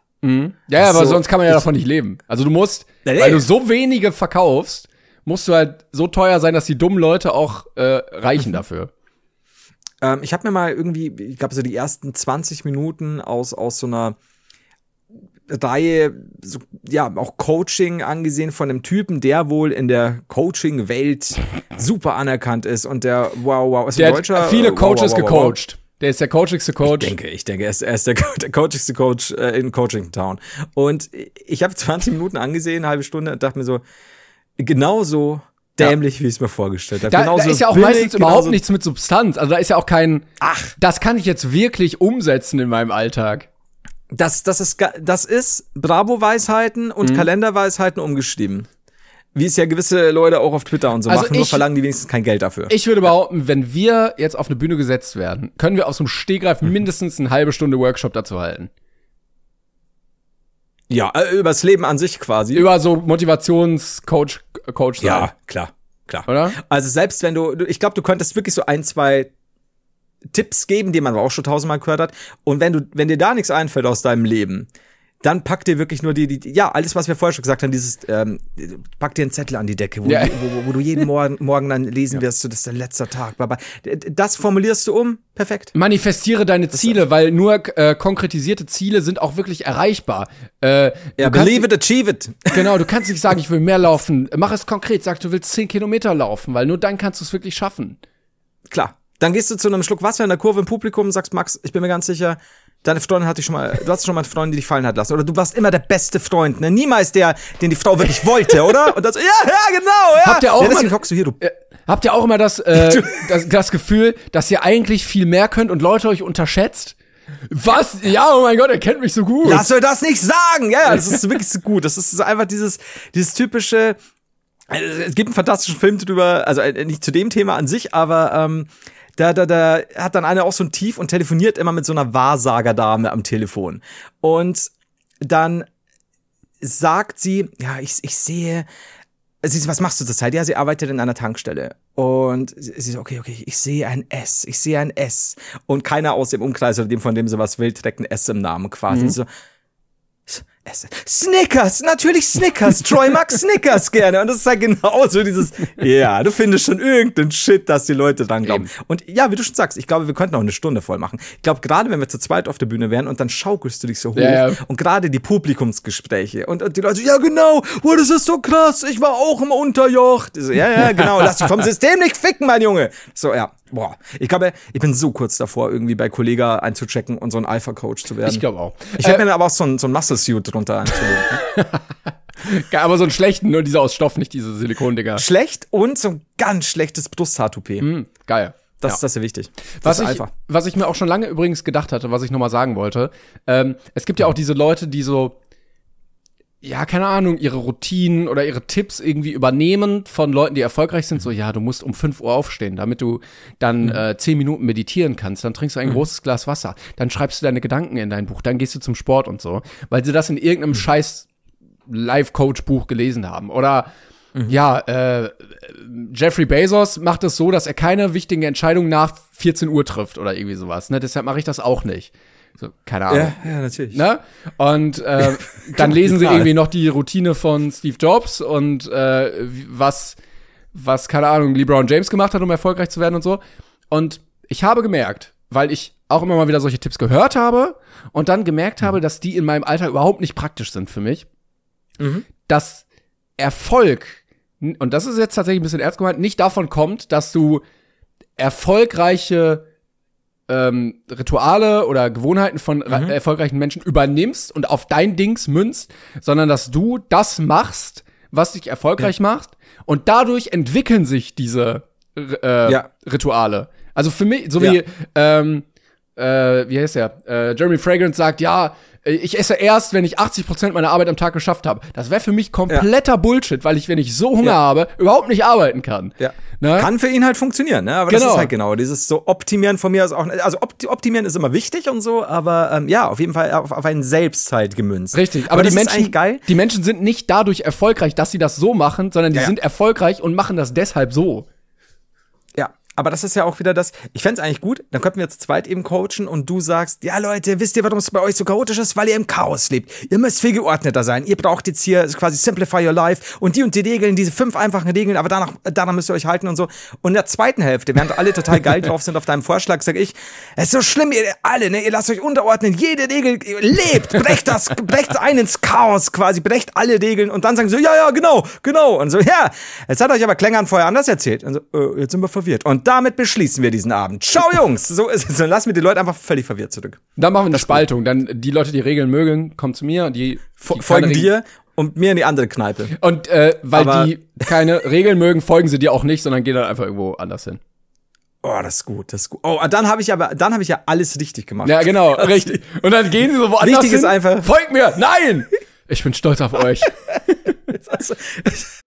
Speaker 1: Ja, ja, aber
Speaker 2: so,
Speaker 1: sonst kann man ja davon nicht leben. Also du musst,
Speaker 2: Nee,
Speaker 1: weil du so wenige verkaufst, musst du halt so teuer sein, dass die dummen Leute auch äh, reichen dafür.
Speaker 2: Ähm, ich habe mir mal irgendwie, ich glaube, so die ersten 20 Minuten aus, aus so einer Reihe, so, ja, auch Coaching angesehen von einem Typen, der wohl in der Coaching-Welt super anerkannt ist und der, wow, wow, ist
Speaker 1: Der
Speaker 2: ein
Speaker 1: hat
Speaker 2: Deutscher.
Speaker 1: viele
Speaker 2: Äh, wow,
Speaker 1: Coaches
Speaker 2: wow, wow, wow.
Speaker 1: gecoacht. Der ist der coachigste Coach.
Speaker 2: Ich denke, ich denke, er ist, er ist der, der coachigste Coach äh, in Coaching Town. Und ich habe 20 Minuten angesehen, eine halbe Stunde, und dachte mir so, genauso dämlich, wie ich es mir vorgestellt habe.
Speaker 1: Da,
Speaker 2: genauso
Speaker 1: da ist ja auch
Speaker 2: billig,
Speaker 1: meistens überhaupt
Speaker 2: genauso-
Speaker 1: nichts mit Substanz. Also da ist ja auch kein,
Speaker 2: Ach,
Speaker 1: das kann ich jetzt wirklich umsetzen in meinem Alltag.
Speaker 2: Das, das, ist, das ist Bravo-Weisheiten und
Speaker 1: Mhm.
Speaker 2: Kalenderweisheiten umgeschrieben. Wie es ja gewisse Leute auch auf Twitter und so
Speaker 1: Also
Speaker 2: machen, nur
Speaker 1: ich-
Speaker 2: verlangen die wenigstens kein Geld dafür.
Speaker 1: Ich würde behaupten, wenn wir jetzt auf eine Bühne gesetzt werden, können wir aus dem Stehgreif
Speaker 2: Mhm.
Speaker 1: mindestens eine halbe Stunde Workshop dazu halten.
Speaker 2: ja, äh, übers Leben an sich quasi.
Speaker 1: Über so Motivationscoach, Coach sein.
Speaker 2: ja, klar, klar.
Speaker 1: Oder?
Speaker 2: Also selbst wenn du- ich glaube, du könntest wirklich so ein, zwei Tipps geben, die man aber auch schon tausendmal gehört hat. Und wenn du, wenn dir da nichts einfällt aus deinem Leben, dann pack dir wirklich nur die, die, ja, alles, was wir vorher schon gesagt haben, dieses, ähm, pack dir einen Zettel an die Decke, wo,
Speaker 1: Ja.
Speaker 2: du, wo, wo, du jeden Morgen, morgen dann lesen wirst, so, das ist dein letzter Tag. bla. Das formulierst du um, perfekt.
Speaker 1: Manifestiere deine Ziele, weil nur äh, konkretisierte Ziele sind auch wirklich erreichbar. Äh,
Speaker 2: Ja, believe it, achieve it.
Speaker 1: Genau, du kannst nicht sagen, ich will mehr laufen. Mach es konkret, sag, du willst 10 Kilometer laufen, weil nur dann kannst du es wirklich schaffen.
Speaker 2: Klar. Dann gehst du zu einem Schluck Wasser in der Kurve im Publikum und sagst, Max, ich bin mir ganz sicher, deine Freundin hat dich schon mal, du hast schon mal eine Freundin, die dich fallen hat lassen. Oder du warst immer der beste Freund, ne? Niemals der, den die Frau wirklich wollte, oder? Und dann so, ja, ja, genau, ja.
Speaker 1: Habt ihr auch
Speaker 2: ja, deswegen hockst du hier, du.
Speaker 1: Äh, habt ihr auch immer das, äh, das, das Gefühl, dass ihr eigentlich viel mehr könnt und Leute euch unterschätzt? Was? Ja, oh mein Gott, er kennt mich so gut.
Speaker 2: Lass euch das nicht sagen! Ja, ja, das ist wirklich so gut. Das ist einfach dieses, dieses typische, Also, es gibt einen fantastischen Film drüber, also äh, nicht zu dem Thema an sich, aber ähm, da, da, da hat dann einer auch so ein Tief und telefoniert immer mit so einer Wahrsagerdame am Telefon. Und dann sagt sie, ja, ich, ich sehe, sie was machst du zurzeit? Ja, sie arbeitet in einer Tankstelle. Und sie so, okay, okay, ich sehe ein S, ich sehe ein S. Und keiner aus dem Umkreis oder dem, von dem sie was will, trägt ein S im Namen quasi. Mhm. So, Essen. Snickers, natürlich Snickers. Troy mag Snickers gerne. Und das ist halt genauso dieses, ja, du findest schon irgendeinen Shit, dass die Leute dran glauben. Eben. Und ja, wie du schon sagst, ich glaube, wir könnten auch eine Stunde voll machen. Ich glaube, gerade wenn wir zu zweit auf der Bühne wären und dann schaukelst du dich so hoch ja, ja. und gerade die Publikumsgespräche und, und, die Leute, ja genau, oh, das ist so krass, ich war auch im Unterjoch. So, ja, ja, genau, lass dich vom System nicht ficken, mein Junge. So, ja, boah, ich glaube, ich bin so kurz davor, irgendwie bei Kollega einzuchecken und so ein Alpha-Coach zu werden.
Speaker 1: Ich glaube auch.
Speaker 2: Ich werde äh, mir aber auch so ein, so ein Muscle-Suit drunter anzulegen.
Speaker 1: aber so einen schlechten, nur dieser aus Stoff, nicht diese Silikon-Dinger.
Speaker 2: Schlecht und so ein ganz schlechtes Brusthaar-Toupet.
Speaker 1: Mm, geil.
Speaker 2: Das, ja. das ist ja wichtig.
Speaker 1: Das was ich, was ich mir auch schon lange übrigens gedacht hatte, was ich nochmal sagen wollte, ähm, es gibt ja auch diese Leute, die so ja, keine Ahnung, ihre Routinen oder ihre Tipps irgendwie übernehmen von Leuten, die erfolgreich sind. So, ja, du musst um 5 Uhr aufstehen, damit du dann mhm. äh, 10 Minuten meditieren kannst. Dann trinkst du ein mhm. großes Glas Wasser. Dann schreibst du deine Gedanken in dein Buch. Dann gehst du zum Sport und so. Weil sie das in irgendeinem mhm. scheiß Life-Coach-Buch gelesen haben. Oder mhm. ja, äh, Jeffrey Bezos macht es so, dass er keine wichtigen Entscheidungen nach 14 Uhr trifft oder irgendwie sowas. Ne? Deshalb mache ich das auch nicht. So, keine Ahnung.
Speaker 2: Ja, ja natürlich.
Speaker 1: Ne? Und äh, dann lesen sie irgendwie noch die Routine von Steve Jobs und äh, was, was, keine Ahnung, LeBron James gemacht hat, um erfolgreich zu werden und so. Und ich habe gemerkt, weil ich auch immer mal wieder solche Tipps gehört habe und dann gemerkt habe, mhm. dass die in meinem Alter überhaupt nicht praktisch sind für mich, mhm. dass Erfolg, und das ist jetzt tatsächlich ein bisschen ernst gemeint, nicht davon kommt, dass du erfolgreiche ähm, Rituale oder Gewohnheiten von mhm. erfolgreichen Menschen übernimmst und auf dein Dings münzt, sondern dass du das machst, was dich erfolgreich ja. macht und dadurch entwickeln sich diese äh, ja. Rituale. Also für mich, so wie ja. ähm, äh, wie heißt der? Äh, Jeremy Fragrance sagt, ja, ich esse erst, wenn ich 80 Prozent meiner Arbeit am Tag geschafft habe. Das wäre für mich kompletter ja. Bullshit, weil ich, wenn ich so Hunger ja. habe, überhaupt nicht arbeiten kann.
Speaker 2: Ja. Ne? Kann für ihn halt funktionieren, ne? Aber genau. das ist halt genau dieses so Optimieren von mir aus auch. Also Optimieren ist immer wichtig und so, aber ähm, ja, auf jeden Fall auf, auf einen selbst halt gemünzt.
Speaker 1: Richtig. Aber, aber die Menschen, die Menschen sind nicht dadurch erfolgreich, dass sie das so machen, sondern die sind erfolgreich und machen das deshalb so.
Speaker 2: Aber das ist ja auch wieder das, ich fände eigentlich gut, dann könnten wir zu zweit eben coachen und du sagst, ja Leute, wisst ihr, warum es bei euch so chaotisch ist? Weil ihr im Chaos lebt. Ihr müsst viel geordneter sein. Ihr braucht jetzt hier quasi Simplify Your Life und die und die Regeln, diese fünf einfachen Regeln, aber danach, daran müsst ihr euch halten und so. Und in der zweiten Hälfte, während alle total geil drauf sind auf deinem Vorschlag, sage ich, es ist so schlimm, ihr alle, ne, ihr lasst euch unterordnen, jede Regel, lebt, brecht das, brecht ein ins Chaos quasi, brecht alle Regeln und dann sagen sie so, ja, ja, genau, genau. Und so, ja, jetzt hat euch aber Klängern vorher anders erzählt. Und so, äh, jetzt sind wir verwirrt. Und damit beschließen wir diesen Abend. Ciao, Jungs! So ist es. Dann lassen wir die Leute einfach völlig verwirrt zurück.
Speaker 1: Dann machen wir eine Spaltung. Dann die Leute, die Regeln mögen, kommen zu mir. Die, die
Speaker 2: folgen dir und mir in die andere Kneipe.
Speaker 1: Und äh, weil Aber die keine Regeln mögen, folgen sie dir auch nicht, sondern gehen dann einfach irgendwo anders hin.
Speaker 2: Oh, das ist gut, das ist gut. Oh, dann habe ich aber, dann habe ich ja alles richtig gemacht.
Speaker 1: Ja, genau, richtig. Und dann gehen sie so woanders
Speaker 2: Wichtig hin. ist einfach.
Speaker 1: Folgt mir! Nein! Ich bin stolz auf euch.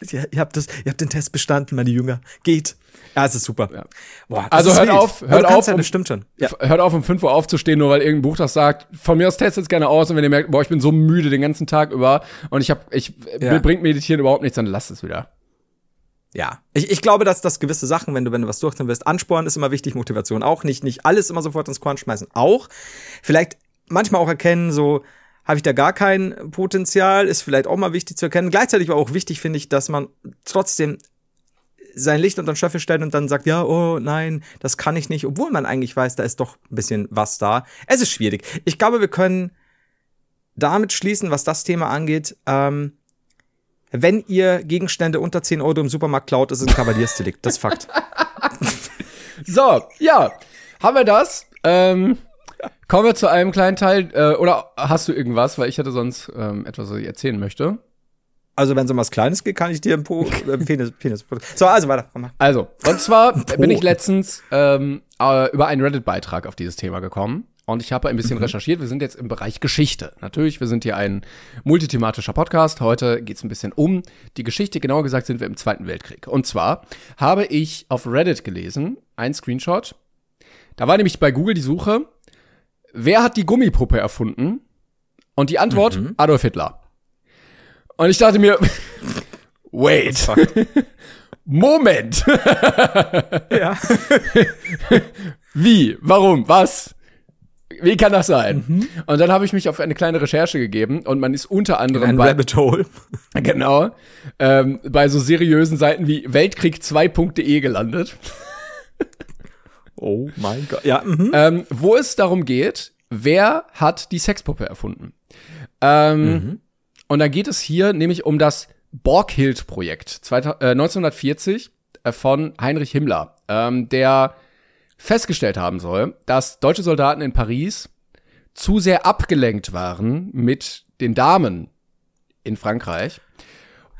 Speaker 2: Ihr, ihr, habt das, ihr habt den Test bestanden, meine Jünger. Geht. Ja, es ist super. Ja.
Speaker 1: Boah, also hört wild. auf, hört auf,
Speaker 2: ja, um, stimmt schon.
Speaker 1: Ja. hört auf um 5 Uhr aufzustehen, nur weil irgendein Buch das sagt. Von mir aus testet es gerne aus und wenn ihr merkt, boah, ich bin so müde den ganzen Tag über und ich hab, ich ja. bringt Meditieren überhaupt nichts, dann lasst es wieder.
Speaker 2: Ja, ich, ich glaube, dass das gewisse Sachen, wenn du, wenn du was durchziehen willst, Ansporn ist immer wichtig, Motivation auch nicht, nicht alles immer sofort ins Korn schmeißen, auch. Vielleicht manchmal auch erkennen, so, habe ich da gar kein Potenzial, ist vielleicht auch mal wichtig zu erkennen. Gleichzeitig aber auch wichtig finde ich, dass man trotzdem sein Licht unter den Schöffel stellt und dann sagt, ja, oh nein, das kann ich nicht, obwohl man eigentlich weiß, da ist doch ein bisschen was da. Es ist schwierig. Ich glaube, wir können damit schließen, was das Thema angeht. Ähm, wenn ihr Gegenstände unter 10 Euro im Supermarkt klaut, ist es ein Kavaliersdelikt. Das ist Fakt.
Speaker 1: So, ja, haben wir das. Ähm, kommen wir zu einem kleinen Teil. Äh, oder hast du irgendwas, weil ich hätte sonst ähm, etwas, was ich erzählen möchte.
Speaker 2: Also, wenn es um was Kleines geht, kann ich dir ein po äh, Penis, Penis. So, also weiter.
Speaker 1: Also, und zwar bin ich letztens ähm, äh, über einen Reddit-Beitrag auf dieses Thema gekommen. Und ich habe ein bisschen recherchiert. Wir sind jetzt im Bereich Geschichte. Natürlich, wir sind hier ein multithematischer Podcast. Heute geht es ein bisschen um die Geschichte. Genauer gesagt sind wir im Zweiten Weltkrieg. Und zwar habe ich auf Reddit gelesen, ein Screenshot. Da war nämlich bei Google die Suche, wer hat die Gummipuppe erfunden? Und die Antwort, Adolf Hitler. Und ich dachte mir, wait, Moment.
Speaker 2: Ja.
Speaker 1: Wie? Warum? Was? Wie kann das sein? Und dann habe ich mich auf eine kleine Recherche gegeben und man ist unter anderem bei,
Speaker 2: Rabbit Hole.
Speaker 1: genau, ähm, bei so seriösen Seiten wie Weltkrieg2.de gelandet,
Speaker 2: Oh mein Gott. Ja, mhm.
Speaker 1: ähm, wo es darum geht, wer hat die Sexpuppe erfunden? Ähm, Und da geht es hier nämlich um das Borghild-Projekt 2000 äh, 1940 äh, von Heinrich Himmler, ähm, der festgestellt haben soll, dass deutsche Soldaten in Paris zu sehr abgelenkt waren mit den Damen in Frankreich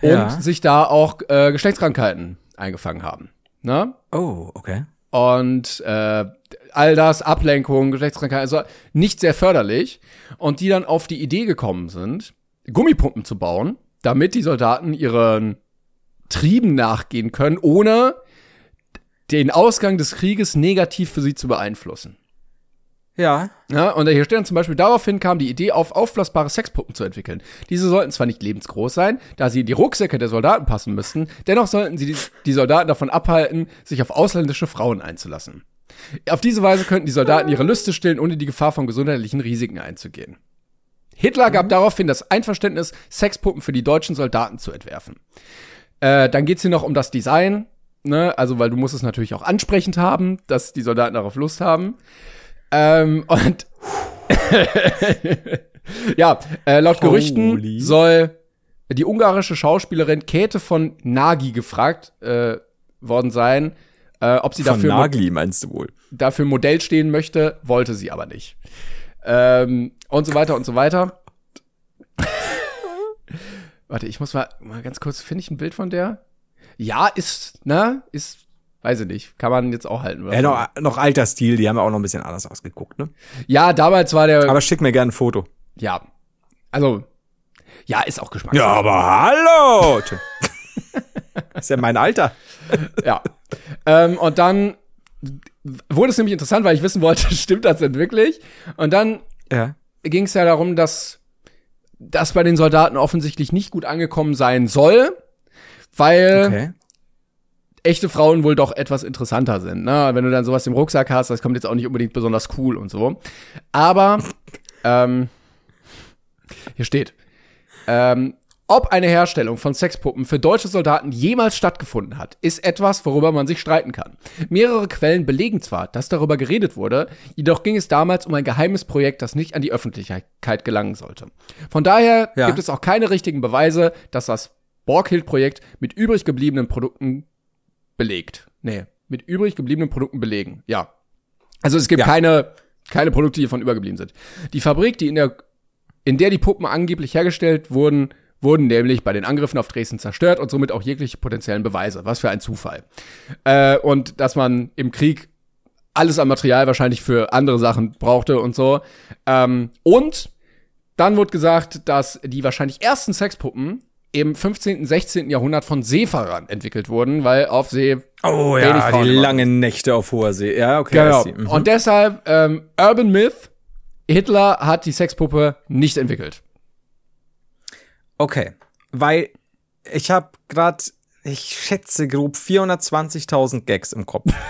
Speaker 1: und
Speaker 2: Ja.
Speaker 1: sich da auch äh, Geschlechtskrankheiten eingefangen haben. Ne?
Speaker 2: Oh, okay.
Speaker 1: Und äh, all das, Ablenkung, Geschlechtskrankheit, also nicht sehr förderlich. Und die dann auf die Idee gekommen sind, Gummipumpen zu bauen, damit die Soldaten ihren Trieben nachgehen können, ohne den Ausgang des Krieges negativ für sie zu beeinflussen.
Speaker 2: Ja.
Speaker 1: Ja, und hier steht dann zum Beispiel, daraufhin kam die Idee auf, aufblasbare Sexpuppen zu entwickeln. Diese sollten zwar nicht lebensgroß sein, da sie in die Rucksäcke der Soldaten passen müssten, dennoch sollten sie die, die Soldaten davon abhalten, sich auf ausländische Frauen einzulassen. Auf diese Weise könnten die Soldaten ihre Lüste stillen, ohne die Gefahr von gesundheitlichen Risiken einzugehen. Hitler gab daraufhin das Einverständnis, Sexpuppen für die deutschen Soldaten zu entwerfen. Äh, dann geht's hier noch um das Design, ne? Also, weil du musst es natürlich auch ansprechend haben, dass die Soldaten darauf Lust haben. Ähm, und ja, äh, laut Gerüchten
Speaker 2: Holy.
Speaker 1: soll die ungarische Schauspielerin Käthe von Nagy gefragt äh, worden sein, äh, ob sie
Speaker 2: Von
Speaker 1: dafür,
Speaker 2: Nagli meinst du wohl?
Speaker 1: dafür Modell stehen möchte, wollte sie aber nicht. Ähm, und so weiter und so weiter. Warte, ich muss mal, mal ganz kurz, finde ich ein Bild von der? Ja, ist, ne? Ist, weiß ich nicht. Kann man jetzt auch halten.
Speaker 2: Ja, noch, noch alter Stil, die haben ja auch noch ein bisschen anders ausgeguckt, ne?
Speaker 1: ja, damals war der,
Speaker 2: Aber schick mir gerne ein Foto.
Speaker 1: ja. Also, ja, ist auch Geschmackssache.
Speaker 2: Ja, aber hallo! Ist ja mein Alter.
Speaker 1: Ja. ähm, und dann wurde es nämlich interessant, weil ich wissen wollte, stimmt das denn wirklich? Und dann
Speaker 2: Ja.
Speaker 1: ging es ja darum, dass das bei den Soldaten offensichtlich nicht gut angekommen sein soll, weil
Speaker 2: Okay.
Speaker 1: Echte Frauen wohl doch etwas interessanter sind. Ne? Wenn du dann sowas im Rucksack hast, das kommt jetzt auch nicht unbedingt besonders cool und so. Aber ähm, hier steht, ähm, ob eine Herstellung von Sexpuppen für deutsche Soldaten jemals stattgefunden hat, ist etwas, worüber man sich streiten kann. Mehrere Quellen belegen zwar, dass darüber geredet wurde, jedoch ging es damals um ein geheimes Projekt, das nicht an die Öffentlichkeit gelangen sollte. Von daher
Speaker 2: Ja.
Speaker 1: gibt es auch keine richtigen Beweise, dass das Borghild-Projekt mit übrig gebliebenen Produkten belegt. Nee, mit übrig gebliebenen Produkten belegen. Ja. Also es gibt
Speaker 2: Ja.
Speaker 1: keine, keine Produkte, die davon übergeblieben sind. Die Fabrik, die in der, in der die Puppen angeblich hergestellt wurden, wurden nämlich bei den Angriffen auf Dresden zerstört und somit auch jegliche potenziellen Beweise. Was für ein Zufall. Äh, und dass man im Krieg alles an Material wahrscheinlich für andere Sachen brauchte und so. Ähm, und dann wurde gesagt, dass die wahrscheinlich ersten Sexpuppen im 15., 16. Jahrhundert von Seefahrern entwickelt wurden, weil auf See
Speaker 2: Oh ja, die langen Nächte auf hoher See. Ja, okay.
Speaker 1: Genau.
Speaker 2: Mhm.
Speaker 1: Und deshalb, ähm, Urban Myth, Hitler hat die Sexpuppe nicht entwickelt.
Speaker 2: Okay, weil ich habe gerade, ich schätze grob 420.000 Gags im Kopf.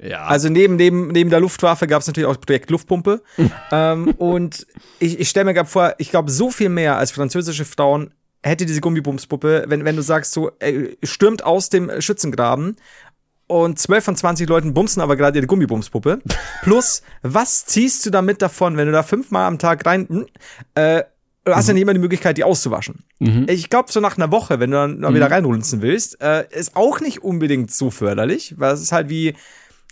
Speaker 1: Ja.
Speaker 2: Also neben, neben, neben der Luftwaffe gab es natürlich auch das Projekt Luftpumpe. ähm, und ich, ich stelle mir gerade vor, ich glaube, so viel mehr als französische Frauen hätte diese Gummibumspuppe, wenn, wenn du sagst, so, äh, stürmt aus dem Schützengraben und 12 von 20 Leuten bumsen aber gerade ihre Gummibumspuppe. Plus, was ziehst du damit davon, wenn du da fünfmal am Tag rein, hm, äh, Du hast ja nicht immer die Möglichkeit, die auszuwaschen. Ich glaube, so nach einer Woche, wenn du dann mal wieder reinrunzen willst, äh, ist auch nicht unbedingt so förderlich, weil es ist halt wie,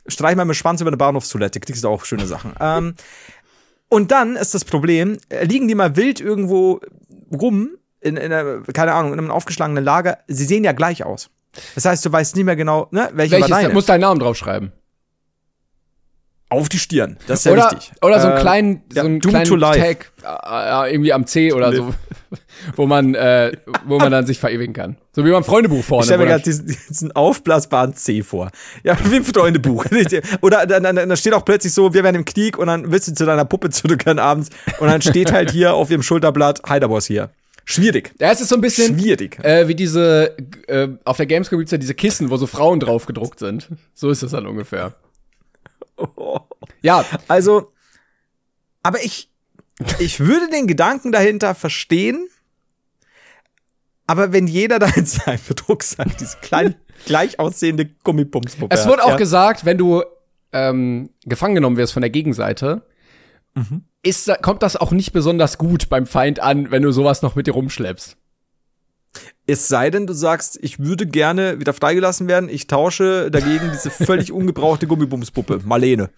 Speaker 2: streich mal mit Schwanz über eine Bahnhofstoilette, kriegst du auch schöne Sachen. ähm, und dann ist das Problem, äh, liegen die mal wild irgendwo rum, in, in einer, keine Ahnung, in einem aufgeschlagenen Lager, sie sehen ja gleich aus. Das heißt, du weißt nicht mehr genau, ne, welche
Speaker 1: Welches?
Speaker 2: war deine.
Speaker 1: musst deinen Namen draufschreiben.
Speaker 2: Auf die Stirn. Das ist sehr
Speaker 1: oder,
Speaker 2: wichtig.
Speaker 1: oder so einen
Speaker 2: Ähm,
Speaker 1: kleinen,
Speaker 2: ja,
Speaker 1: so einen
Speaker 2: Doom
Speaker 1: kleinen. Tag äh, äh, irgendwie am C oder so, wo man, äh, wo man dann sich verewigen kann. So wie beim Freundebuch vorne.
Speaker 2: Ich stelle mir gerade diesen, diesen aufblasbaren C vor. Ja, wie im Freundebuch. Oder dann, dann, dann steht auch plötzlich so, wir werden im Krieg und dann willst du zu deiner Puppe zurückkehren abends und dann steht halt hier auf ihrem Schulterblatt Heiderboss hier. Schwierig.
Speaker 1: ja, es ist so ein bisschen
Speaker 2: Schwierig.
Speaker 1: äh, wie diese, äh, auf der Gamescom gibt's ja diese Kissen, wo so Frauen drauf gedruckt sind. So ist es dann ungefähr. Ja,
Speaker 2: Also, aber ich, ich würde den Gedanken dahinter verstehen, aber wenn jeder da in seinem Drucksack diese kleine, gleich aussehende Gummipumspuppe
Speaker 1: Es wurde auch
Speaker 2: ja.
Speaker 1: gesagt, wenn du ähm, gefangen genommen wirst von der Gegenseite,
Speaker 2: Mhm.
Speaker 1: ist, kommt das auch nicht besonders gut beim Feind an, wenn du sowas noch mit dir rumschleppst.
Speaker 2: Es sei denn, du sagst, ich würde gerne wieder freigelassen werden, ich tausche dagegen diese völlig ungebrauchte Gummibumspuppe, Marlene.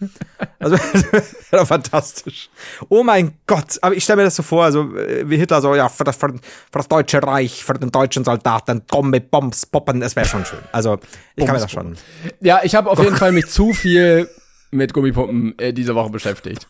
Speaker 2: Also, das wäre doch fantastisch. Oh mein Gott, aber ich stelle mir das so vor, also äh, wie Hitler so, ja, für das, für, für das Deutsche Reich, für den deutschen Soldaten, Gummibumspuppen, es wäre schon schön. Also, ich kann mir das schon.
Speaker 1: Ja, ich habe auf jeden Fall mich zu viel mit Gummipumpen äh, diese Woche beschäftigt.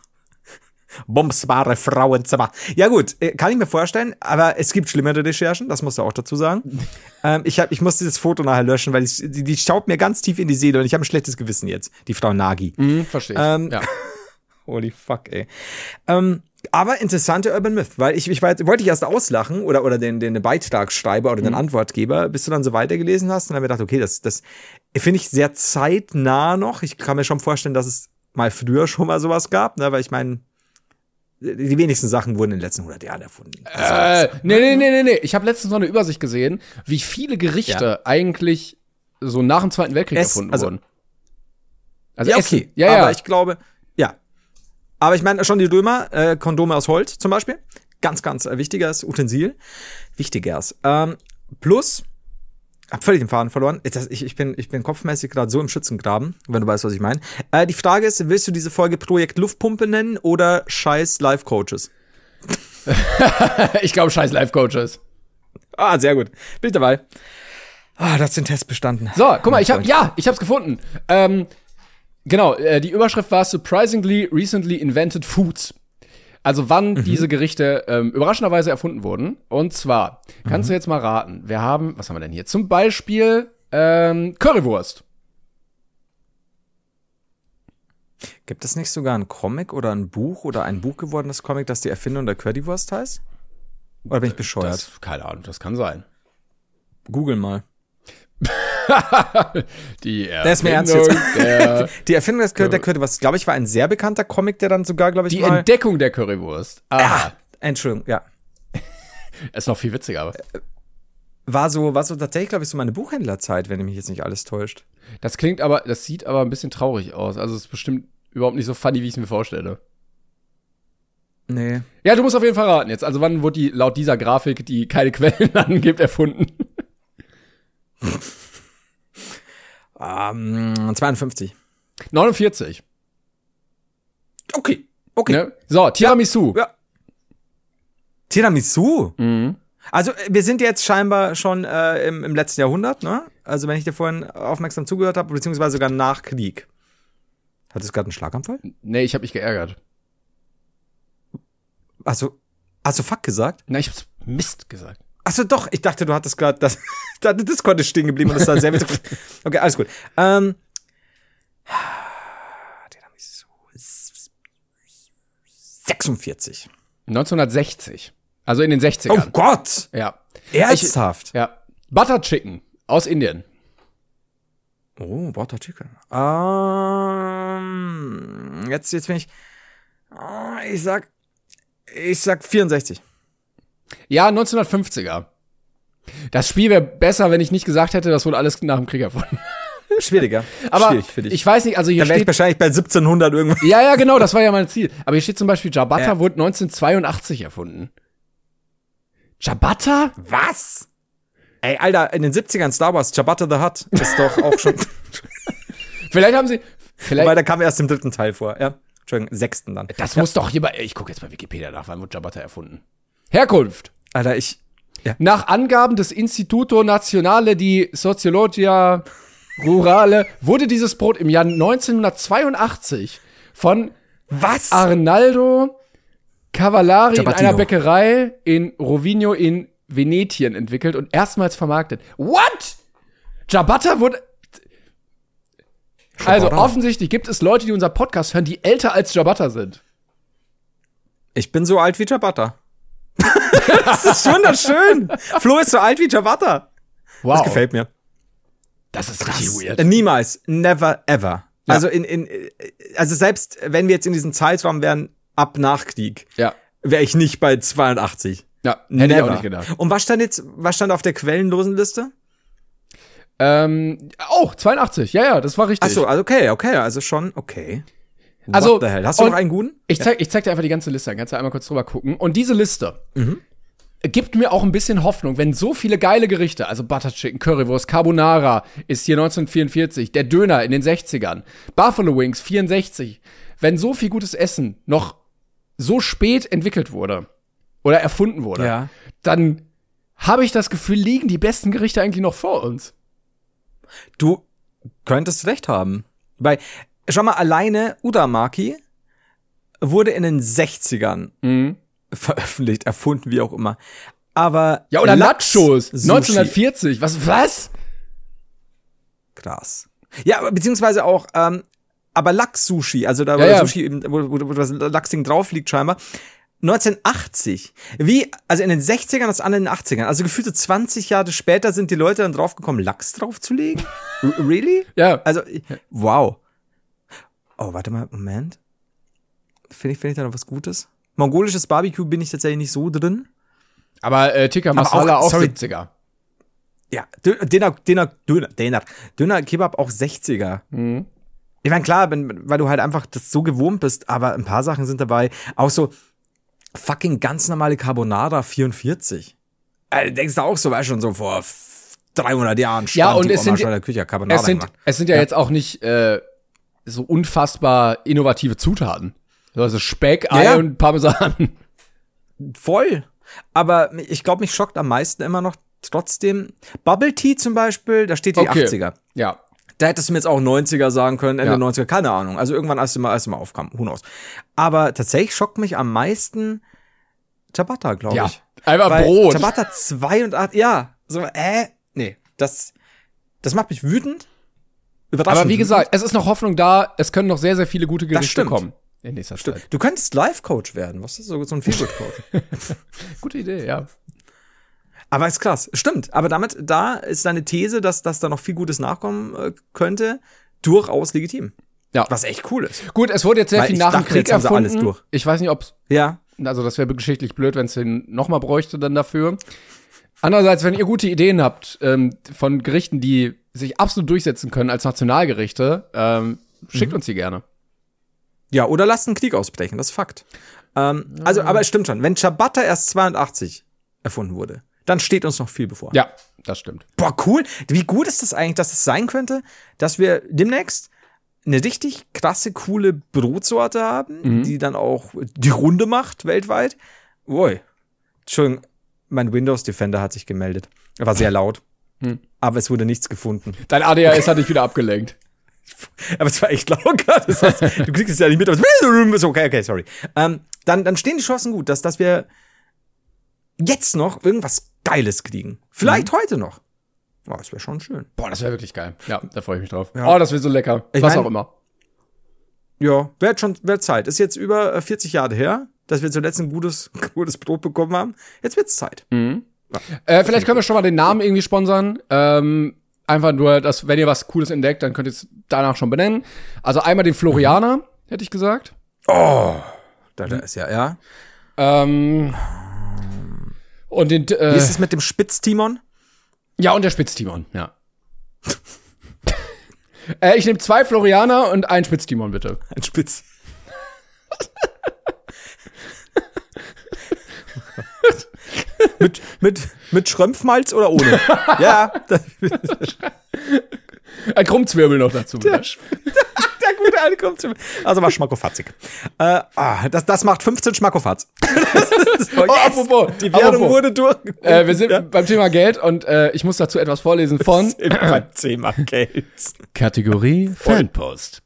Speaker 2: Bumsbare Frauenzimmer. Ja gut, äh, kann ich mir vorstellen, aber es gibt schlimmere Recherchen, das musst du auch dazu sagen. ähm, ich, hab, ich muss dieses Foto nachher löschen, weil ich, die, die schaut mir ganz tief in die Seele und ich habe ein schlechtes Gewissen jetzt, die Frau Nagi.
Speaker 1: Hm, verstehe ich.
Speaker 2: Ähm,
Speaker 1: ja.
Speaker 2: Holy fuck, ey. Ähm, aber interessante Urban Myth, weil ich, ich wollte ich erst auslachen oder, oder den, den Beitragsschreiber oder den Antwortgeber, bis du dann so weitergelesen hast und dann ich gedacht, okay, das, das finde ich sehr zeitnah noch. Ich kann mir schon vorstellen, dass es mal früher schon mal sowas gab, ne, weil ich meine, die wenigsten Sachen wurden in den letzten 100 Jahren erfunden.
Speaker 1: Äh, nee, nee, nee, nee, nee. Ich habe letztens noch eine Übersicht gesehen, wie viele Gerichte eigentlich so nach dem Zweiten Weltkrieg
Speaker 2: Es-
Speaker 1: erfunden
Speaker 2: also-
Speaker 1: wurden. Also
Speaker 2: ja,
Speaker 1: Essen.
Speaker 2: okay.
Speaker 1: Ja, ja.
Speaker 2: Aber ich glaube, ja. Aber ich meine schon die Römer, äh, Kondome aus Holz zum Beispiel. Ganz, ganz äh, wichtiges Utensil. Wichtigeres. Ähm, plus, hab völlig den Faden verloren. Das- ich, ich, bin, ich bin kopfmäßig gerade so im Schützengraben, wenn du weißt, was ich meine. Äh, die Frage ist, willst du diese Folge Projekt Luftpumpe nennen oder scheiß Life-Coaches?
Speaker 1: ich glaube, scheiß Life-Coaches.
Speaker 2: Ah, sehr gut. Bin ich dabei. Ah, du hast den Test bestanden.
Speaker 1: So, guck mal, ich habe ja, ich hab's gefunden. Ähm, genau, äh, die Überschrift war Surprisingly Recently Invented Foods. Also wann
Speaker 2: Mhm.
Speaker 1: diese Gerichte ähm, überraschenderweise erfunden wurden. Und zwar, kannst
Speaker 2: Mhm.
Speaker 1: du jetzt mal raten, wir haben, was haben wir denn hier? Zum Beispiel ähm, Currywurst.
Speaker 2: Gibt es nicht sogar ein Comic oder ein Buch oder ein Buch gewordenes Comic, das die Erfindung der Currywurst heißt? Oder bin ich bescheuert?
Speaker 1: Das, keine Ahnung, das kann sein.
Speaker 2: Google mal.
Speaker 1: Die
Speaker 2: Der ist mir ernst
Speaker 1: Erfindung
Speaker 2: jetzt.
Speaker 1: der,
Speaker 2: Die Erfindung des Cur- der Currywurst, glaube ich, war ein sehr bekannter Comic, der dann sogar, glaube ich,
Speaker 1: die
Speaker 2: mal.
Speaker 1: Entdeckung der Currywurst.
Speaker 2: Ah, Entschuldigung, ja.
Speaker 1: Ist noch viel witziger, aber.
Speaker 2: War so, war so tatsächlich, glaube ich, so meine Buchhändlerzeit, wenn mich jetzt nicht alles täuscht.
Speaker 1: Das klingt aber, das sieht aber ein bisschen traurig aus. Also es ist bestimmt überhaupt nicht so funny, wie ich es mir vorstelle.
Speaker 2: Nee.
Speaker 1: Ja, du musst auf jeden Fall raten jetzt. Also wann wurde die laut dieser Grafik, die keine Quellen angibt, erfunden?
Speaker 2: Ähm, 52.
Speaker 1: 49.
Speaker 2: Okay. Okay.
Speaker 1: Ne? So, Tiramisu.
Speaker 2: Ja. Tiramisu?
Speaker 1: Mhm.
Speaker 2: Also, äh, wir sind jetzt scheinbar schon äh, im, im letzten Jahrhundert, ne? Also, wenn ich dir vorhin aufmerksam zugehört habe, beziehungsweise sogar nach Krieg. Hattest du gerade einen Schlaganfall?
Speaker 1: Nee, ich habe mich geärgert.
Speaker 2: Also, hast du fuck gesagt?
Speaker 1: Na, ich hab's Mist gesagt.
Speaker 2: Achso, doch, ich dachte, du hattest gerade das. da das Discord ist stehen geblieben und das war sehr witzig. Okay, alles gut. Ähm. Tiramisu. 46.
Speaker 1: 1960. Also in den
Speaker 2: Oh
Speaker 1: 60ern.
Speaker 2: Gott!
Speaker 1: Ja.
Speaker 2: Ernsthaft?
Speaker 1: Ja. Butter Chicken aus Indien.
Speaker 2: Oh, Butter Chicken. Ähm, jetzt, jetzt bin ich. Oh, ich sag. Ich sag 64.
Speaker 1: Ja, 1950er. Das Spiel wäre besser, wenn ich nicht gesagt hätte, das wurde alles nach dem Krieg erfunden.
Speaker 2: Schwieriger.
Speaker 1: Aber
Speaker 2: Schwierig für dich.
Speaker 1: ich weiß nicht, also hier
Speaker 2: ich
Speaker 1: steht
Speaker 2: wahrscheinlich bei 1700 irgendwann.
Speaker 1: Ja, ja, genau, das war ja mein Ziel. Aber hier steht zum Beispiel, Ciabatta
Speaker 2: Ja.
Speaker 1: wurde 1982 erfunden. Ciabatta?
Speaker 2: Was? Ey, Alter, in den 70ern Star Wars, Ciabatta the Hutt ist doch auch schon.
Speaker 1: Vielleicht haben sie. Vielleicht.
Speaker 2: Weil der kam erst im dritten Teil vor, ja. Entschuldigung, sechsten dann.
Speaker 1: das muss doch hier bei. Ich gucke jetzt bei Wikipedia nach, wann wurde Ciabatta erfunden? Herkunft.
Speaker 2: Alter, ich.
Speaker 1: Nach Angaben des Instituto Nazionale di Sociologia Rurale wurde dieses Brot im Jahr 1982 von
Speaker 2: Was?
Speaker 1: Arnaldo Cavallari in
Speaker 2: Ciabattino.
Speaker 1: einer Bäckerei in Rovigno in Venetien entwickelt und erstmals vermarktet. What? Ciabatta wurde. Also offensichtlich gibt es Leute, die unser Podcast hören, die älter als Ciabatta sind.
Speaker 2: Ich bin so alt wie Ciabatta. das ist wunderschön. Flo ist so alt wie Ciabatta.
Speaker 1: Wow.
Speaker 2: Das gefällt mir.
Speaker 1: Das ist richtig weird.
Speaker 2: Niemals, never ever. Also in, in also selbst wenn wir jetzt in diesem Zeitraum wären ab Nachkrieg,
Speaker 1: Ja.
Speaker 2: wäre ich nicht bei 82.
Speaker 1: Ja, hätte ich auch
Speaker 2: Never.
Speaker 1: nicht gedacht.
Speaker 2: Und was stand jetzt, was stand auf der quellenlosen Liste?
Speaker 1: Ähm, oh, 82. Ja, ja, das war richtig.
Speaker 2: Ach so, also okay, okay, also schon okay. What
Speaker 1: Also,
Speaker 2: the hell? Hast du noch einen guten?
Speaker 1: Ich zeig, ich zeig dir einfach die ganze Liste, dann kannst du einmal kurz drüber gucken. Und diese Liste
Speaker 2: Mhm.
Speaker 1: gibt mir auch ein bisschen Hoffnung, wenn so viele geile Gerichte, also Butter Chicken, Currywurst, Carbonara ist hier 1944, der Döner in den 60ern, Buffalo Wings 64, wenn so viel gutes Essen noch so spät entwickelt wurde oder erfunden wurde,
Speaker 2: Ja.
Speaker 1: dann habe ich das Gefühl, liegen die besten Gerichte eigentlich noch vor uns.
Speaker 2: Du könntest recht haben. Weil, schau mal, alleine Udamaki wurde in den 60ern veröffentlicht, erfunden, wie auch immer. Aber
Speaker 1: Ja, oder
Speaker 2: Lachs-
Speaker 1: Nachos,
Speaker 2: Sushi.
Speaker 1: 1940, was, was?
Speaker 2: Krass. Ja, beziehungsweise auch, ähm, aber Lachs-Sushi, also da,
Speaker 1: Ja,
Speaker 2: der
Speaker 1: ja.
Speaker 2: Sushi, eben, wo, wo, wo das Lachsding drauf liegt scheinbar. 1980. Wie, also in den 60ern, das andere in den 80ern. Also gefühlte 20 Jahre später sind die Leute dann draufgekommen, Lachs draufzulegen? Really?
Speaker 1: Ja.
Speaker 2: Also, wow. Oh, warte mal, Moment. Finde ich, finde ich da noch was Gutes? Mongolisches Barbecue bin ich tatsächlich nicht so drin.
Speaker 1: Aber äh, Tikka
Speaker 2: Aber
Speaker 1: Masala
Speaker 2: auch-
Speaker 1: auch,
Speaker 2: sorry.
Speaker 1: 70er.
Speaker 2: Ja, Dö- Döner, Döner, Döner, Döner, Döner Kebab auch 60er. Ich meine, klar, wenn, weil du halt einfach das so gewohnt bist, aber ein paar Sachen sind dabei. Auch so fucking ganz normale Carbonara 44. Also, denkst du auch so, weißt schon so vor f- 300 Jahren stand
Speaker 1: Ja, und es sind-
Speaker 2: Küche Carbonara
Speaker 1: Es sind,
Speaker 2: gemacht.
Speaker 1: es sind ja, jetzt auch nicht äh, so unfassbar innovative Zutaten. Also Speck, Ei
Speaker 2: Ja, ja.
Speaker 1: und Parmesan.
Speaker 2: Voll. Aber ich glaube, mich schockt am meisten immer noch trotzdem Bubble Tea zum Beispiel, da steht die
Speaker 1: Okay.
Speaker 2: 80er.
Speaker 1: Ja.
Speaker 2: Da hättest du mir jetzt auch 90er sagen können, Ende
Speaker 1: Ja.
Speaker 2: 90er, keine Ahnung. Also irgendwann, als du mal, als du mal aufkam, who knows. Aber tatsächlich schockt mich am meisten Ciabatta, glaube
Speaker 1: Ja.
Speaker 2: ich.
Speaker 1: Einfach
Speaker 2: Weil
Speaker 1: Brot.
Speaker 2: Ciabatta 2 und 8, ja. So, äh, nee. Das, das macht mich wütend. Überraschend.
Speaker 1: Aber wie gesagt, es ist noch Hoffnung da. Es können noch sehr, sehr viele gute Gerichte
Speaker 2: stimmt.
Speaker 1: kommen. In nächster Zeit.
Speaker 2: Du könntest Life-Coach werden, was ist so, so ein Feelgood-Coach.
Speaker 1: Gute Idee, ja.
Speaker 2: Aber ist krass. Stimmt. Aber damit, da ist deine These, dass, dass da noch viel Gutes nachkommen äh, könnte, durchaus legitim.
Speaker 1: Ja.
Speaker 2: Was echt cool ist.
Speaker 1: Gut, es wurde jetzt sehr
Speaker 2: Weil
Speaker 1: viel nach dem Krieg erfunden.
Speaker 2: alles durch.
Speaker 1: Ich weiß nicht, ob
Speaker 2: Ja.
Speaker 1: also das wäre geschichtlich blöd, wenn es den nochmal bräuchte dann dafür. Andererseits, wenn ihr gute Ideen habt ähm, von Gerichten, die sich absolut durchsetzen können als Nationalgerichte, ähm, schickt uns die gerne.
Speaker 2: Ja, oder lasst einen Krieg ausbrechen, das ist Fakt. Ähm, also, aber es stimmt schon. Wenn Ciabatta erst 82 erfunden wurde, dann steht uns noch viel bevor.
Speaker 1: Ja, das stimmt.
Speaker 2: Boah, cool. Wie gut ist das eigentlich, dass es sein könnte, dass wir demnächst eine richtig krasse, coole Brotsorte haben, die dann auch die Runde macht weltweit. Ui. Entschuldigung, mein Windows Defender hat sich gemeldet. Er war sehr laut. Aber es wurde nichts gefunden.
Speaker 1: Dein ADHS hat dich wieder abgelenkt.
Speaker 2: Aber es war echt laut. Das heißt, du kriegst es ja nicht mit. aber es- okay, okay, sorry. Ähm, dann, dann stehen die Chancen gut, dass, dass wir jetzt noch irgendwas Geiles kriegen. Vielleicht heute noch. Oh, das wäre schon schön.
Speaker 1: Boah, das wäre wirklich geil. Ja, da freue ich mich drauf.
Speaker 2: Ja.
Speaker 1: Oh, das wird so lecker.
Speaker 2: Ich
Speaker 1: Was
Speaker 2: mein-
Speaker 1: auch immer.
Speaker 2: Ja, wäre schon wär Zeit. Ist jetzt über äh, 40 Jahre her, dass wir zuletzt ein gutes, gutes Brot bekommen haben. Jetzt wird's Zeit.
Speaker 1: Äh, vielleicht können wir schon mal den Namen irgendwie sponsern. Ähm, einfach nur, dass, wenn ihr was Cooles entdeckt, dann könnt ihr es danach schon benennen. Also einmal den Florianer, hätte ich gesagt.
Speaker 2: Da, da ist ja, ja.
Speaker 1: Ähm, und den,
Speaker 2: Wie
Speaker 1: äh,
Speaker 2: ist es mit dem Spitztimon?
Speaker 1: ja, und der Spitztimon, ja. äh, ich nehme zwei Florianer und einen Spitztimon, bitte.
Speaker 2: Ein Spitz. mit, mit, mit Schrömpfmalz oder ohne? ja,
Speaker 1: Ein Krummzwirbel noch dazu.
Speaker 2: der, der gute alte zu Also war schmackofatzig. Äh, ah, das, das macht 15 Schmackofatz.
Speaker 1: Oh, apropos,
Speaker 2: die Währung
Speaker 1: apropos.
Speaker 2: wurde durch.
Speaker 1: Äh, wir sind beim Thema Geld und äh, ich muss dazu etwas vorlesen von
Speaker 2: beim Thema Geld.
Speaker 1: Kategorie Fanpost.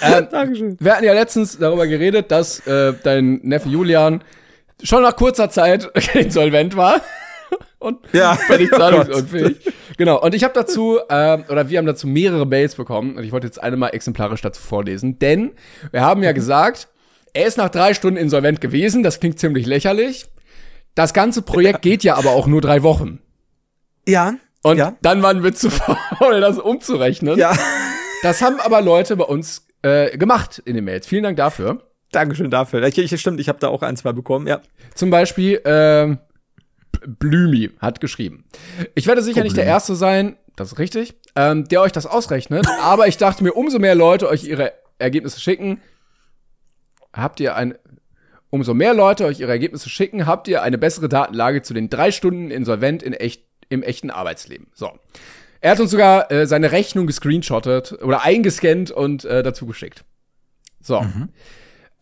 Speaker 1: Ähm,
Speaker 2: Dankeschön.
Speaker 1: wir hatten ja letztens darüber geredet, dass äh, dein Neffe Julian schon nach kurzer Zeit insolvent war. Und
Speaker 2: Ja.
Speaker 1: völlig
Speaker 2: Oh
Speaker 1: zahlungsunfähig. genau. Und ich habe dazu, ähm, oder wir haben dazu mehrere Mails bekommen. Und ich wollte jetzt eine mal exemplarisch dazu vorlesen. Denn wir haben
Speaker 2: Mhm.
Speaker 1: ja gesagt, er ist nach drei Stunden insolvent gewesen. Das klingt ziemlich lächerlich. Das ganze Projekt geht ja aber auch nur drei Wochen.
Speaker 2: Ja.
Speaker 1: Und
Speaker 2: ja.
Speaker 1: dann waren wir zu faul, das umzurechnen.
Speaker 2: Ja.
Speaker 1: Das haben aber Leute bei uns äh, gemacht in den Mails. Vielen Dank dafür.
Speaker 2: Dankeschön dafür. Ich, ich, stimmt, ich habe da auch ein, zwei bekommen, ja.
Speaker 1: Zum Beispiel ähm, Blümi hat geschrieben. Ich werde sicher nicht der Erste sein, das ist richtig, ähm, der euch das ausrechnet, aber ich dachte mir, umso mehr Leute euch ihre Ergebnisse schicken, habt ihr ein, umso mehr Leute euch ihre Ergebnisse schicken, habt ihr eine bessere Datenlage zu den drei Stunden insolvent in echt, im echten Arbeitsleben. So. Er hat uns sogar äh, seine Rechnung gescreenshottet oder eingescannt und äh, dazu geschickt. So.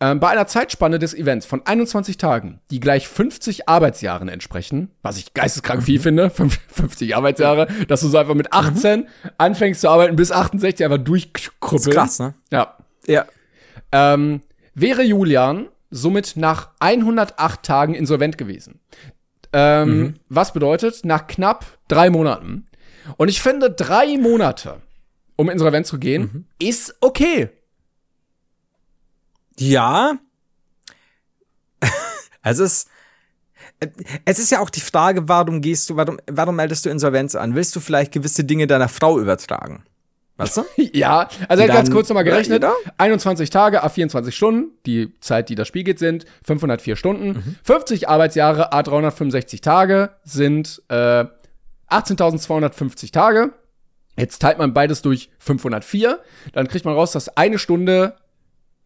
Speaker 1: Ähm, bei einer Zeitspanne des Events von 21 Tagen, die gleich 50 Arbeitsjahren entsprechen, was ich geisteskrank viel finde, fünf- 50 Arbeitsjahre, dass du so einfach mit 18 anfängst zu arbeiten bis 68 einfach durchkrüppeln.
Speaker 2: Krass, ne?
Speaker 1: Ja.
Speaker 2: Ja.
Speaker 1: Ähm, wäre Julian somit nach 108 Tagen insolvent gewesen. Ähm, Was bedeutet, nach knapp drei Monaten. Und ich finde, drei Monate, um insolvent zu gehen, ist okay.
Speaker 2: Ja. es ist. Es ist ja auch die Frage, warum gehst du, warum, warum meldest du Insolvenz an? Willst du vielleicht gewisse Dinge deiner Frau übertragen? Weißt du?
Speaker 1: Ja, also er hat ganz kurz nochmal gerechnet.
Speaker 2: Ja,
Speaker 1: 21 Tage a 24 Stunden, die Zeit, die das Spiel geht, sind 504 Stunden. 50 Arbeitsjahre a 365 Tage sind äh, 18.250 Tage. Jetzt teilt man beides durch 504. Dann kriegt man raus, dass eine Stunde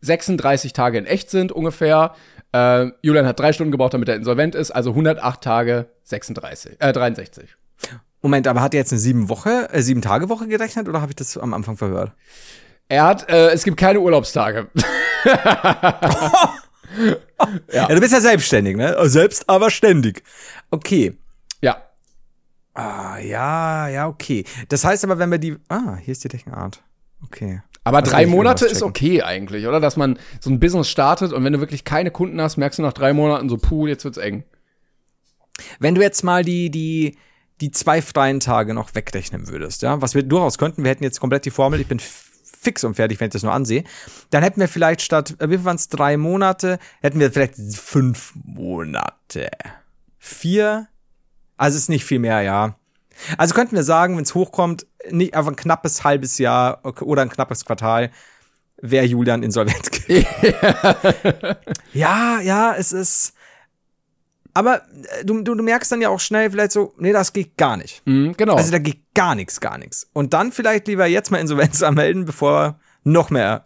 Speaker 1: 36 Tage in echt sind ungefähr. Äh, Julian hat drei Stunden gebraucht, damit er insolvent ist, also 108 Tage 36, äh, 63.
Speaker 2: Moment, aber hat er jetzt eine sieben Woche, äh, sieben Tage Woche gerechnet oder habe ich das am Anfang verhört?
Speaker 1: Er hat, äh, es gibt keine Urlaubstage.
Speaker 2: Ja. du bist ja selbstständig, ne? Selbst, aber ständig. Okay.
Speaker 1: ja.
Speaker 2: Ah, ja, ja, okay. Das heißt aber, wenn wir die. Ah, hier ist die Deckenart. Okay.
Speaker 1: Aber
Speaker 2: Das
Speaker 1: drei Monate ist okay eigentlich, oder? Dass man so ein Business startet und wenn du wirklich keine Kunden hast, merkst du nach drei Monaten so, puh, jetzt wird's eng.
Speaker 2: Wenn du jetzt mal die, die, die zwei freien Tage noch wegrechnen würdest, ja, was wir durchaus könnten, wir hätten jetzt komplett die Formel, ich bin fix und fertig, wenn ich das nur ansehe, dann hätten wir vielleicht statt, äh, wie waren es, drei Monate, hätten wir vielleicht fünf Monate. Vier? Also ist nicht viel mehr, ja. Also könnten wir sagen, wenn es hochkommt, nicht einfach ein knappes halbes Jahr oder ein knappes Quartal, wäre Julian insolvent gewesen. ja, ja, es ist. Aber äh, du, du, du merkst dann ja auch schnell vielleicht so, nee, das geht gar nicht.
Speaker 1: Mhm, genau.
Speaker 2: Also da geht gar nichts, gar nichts. Und dann vielleicht lieber jetzt mal Insolvenz anmelden, bevor noch mehr.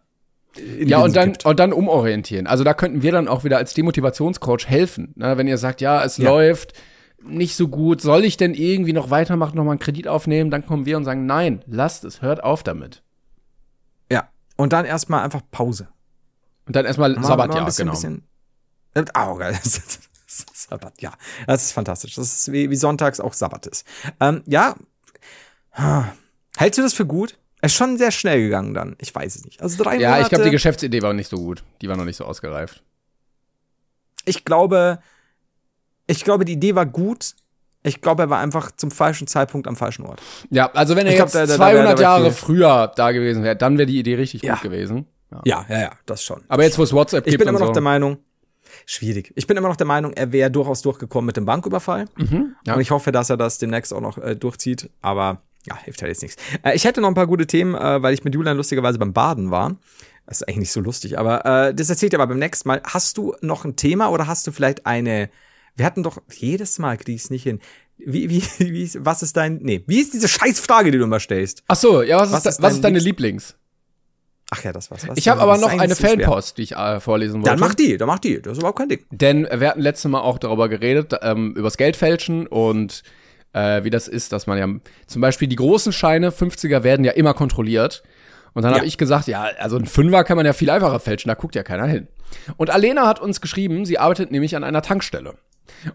Speaker 1: ja, und dann, und dann umorientieren. Also da könnten wir dann auch wieder als Demotivationscoach helfen. Ne? Wenn ihr sagt, ja, es
Speaker 2: Ja.
Speaker 1: läuft nicht so gut, soll ich denn irgendwie noch weitermachen, noch mal einen Kredit aufnehmen? Dann kommen wir und sagen, nein, lasst es, hört auf damit.
Speaker 2: Ja. Und dann erstmal einfach Pause.
Speaker 1: Und dann erstmal
Speaker 2: Mal- mal
Speaker 1: Sabbatjahr,
Speaker 2: ein bisschen,
Speaker 1: genau.
Speaker 2: bisschen, äh, oh, geil. Sabbat, ja. Das ist fantastisch. Das ist wie, wie sonntags auch Sabbat ist. Ähm, ja. Hältst du das für gut? Es ist schon sehr schnell gegangen dann. Ich weiß es nicht. Also drei
Speaker 1: Ja,
Speaker 2: Monate.
Speaker 1: ich glaube, die Geschäftsidee war nicht so gut. Die war noch nicht so ausgereift.
Speaker 2: ich glaube, ich glaube, die Idee war gut. Ich glaube, er war einfach zum falschen Zeitpunkt am falschen Ort.
Speaker 1: Ja, also wenn er
Speaker 2: Ich glaub,
Speaker 1: jetzt
Speaker 2: da- da- da
Speaker 1: 200
Speaker 2: wär- da wär
Speaker 1: Jahre
Speaker 2: viel.
Speaker 1: früher da gewesen wäre, dann wäre die Idee richtig
Speaker 2: Ja.
Speaker 1: gut gewesen. Ja.
Speaker 2: Ja, ja, ja, das schon.
Speaker 1: Aber jetzt, wo es WhatsApp
Speaker 2: ich
Speaker 1: gibt
Speaker 2: bin immer noch
Speaker 1: so.
Speaker 2: der Meinung, schwierig. Ich bin immer noch der Meinung, er wäre durchaus durchgekommen mit dem Banküberfall.
Speaker 1: Mhm, ja.
Speaker 2: Und ich hoffe, dass er das demnächst auch noch äh, durchzieht. Aber ja, hilft halt jetzt nichts. Äh, ich hätte noch ein paar gute Themen, äh, weil ich mit Julian lustigerweise beim Baden war. Das ist eigentlich nicht so lustig, aber äh, das erzählt ihr aber beim nächsten Mal. Hast du noch ein Thema oder hast du vielleicht eine. Wir hatten doch jedes Mal krieg ich's nicht hin. Wie, wie, wie, ist- was ist dein. Nee, wie ist diese Scheißfrage, die du immer stellst?
Speaker 1: Ach so, ja, was,
Speaker 2: Was
Speaker 1: ist,
Speaker 2: ist
Speaker 1: was ist deine
Speaker 2: Liebst-
Speaker 1: Lieblings?
Speaker 2: Ach ja, das war's. Was
Speaker 1: Ich habe aber noch eine. Fanpost, die ich äh, vorlesen wollte.
Speaker 2: Dann mach die, dann mach die. Das ist überhaupt kein Ding.
Speaker 1: Denn wir hatten letztes Mal auch darüber geredet, ähm, übers Geldfälschen und äh, wie das ist, dass man ja zum Beispiel die großen Scheine, 50er, werden ja immer kontrolliert. Und dann
Speaker 2: Ja.
Speaker 1: habe ich gesagt, ja, also ein Fünfer kann man ja viel einfacher fälschen, da guckt ja keiner hin. Und Alena hat uns geschrieben, sie arbeitet nämlich an einer Tankstelle.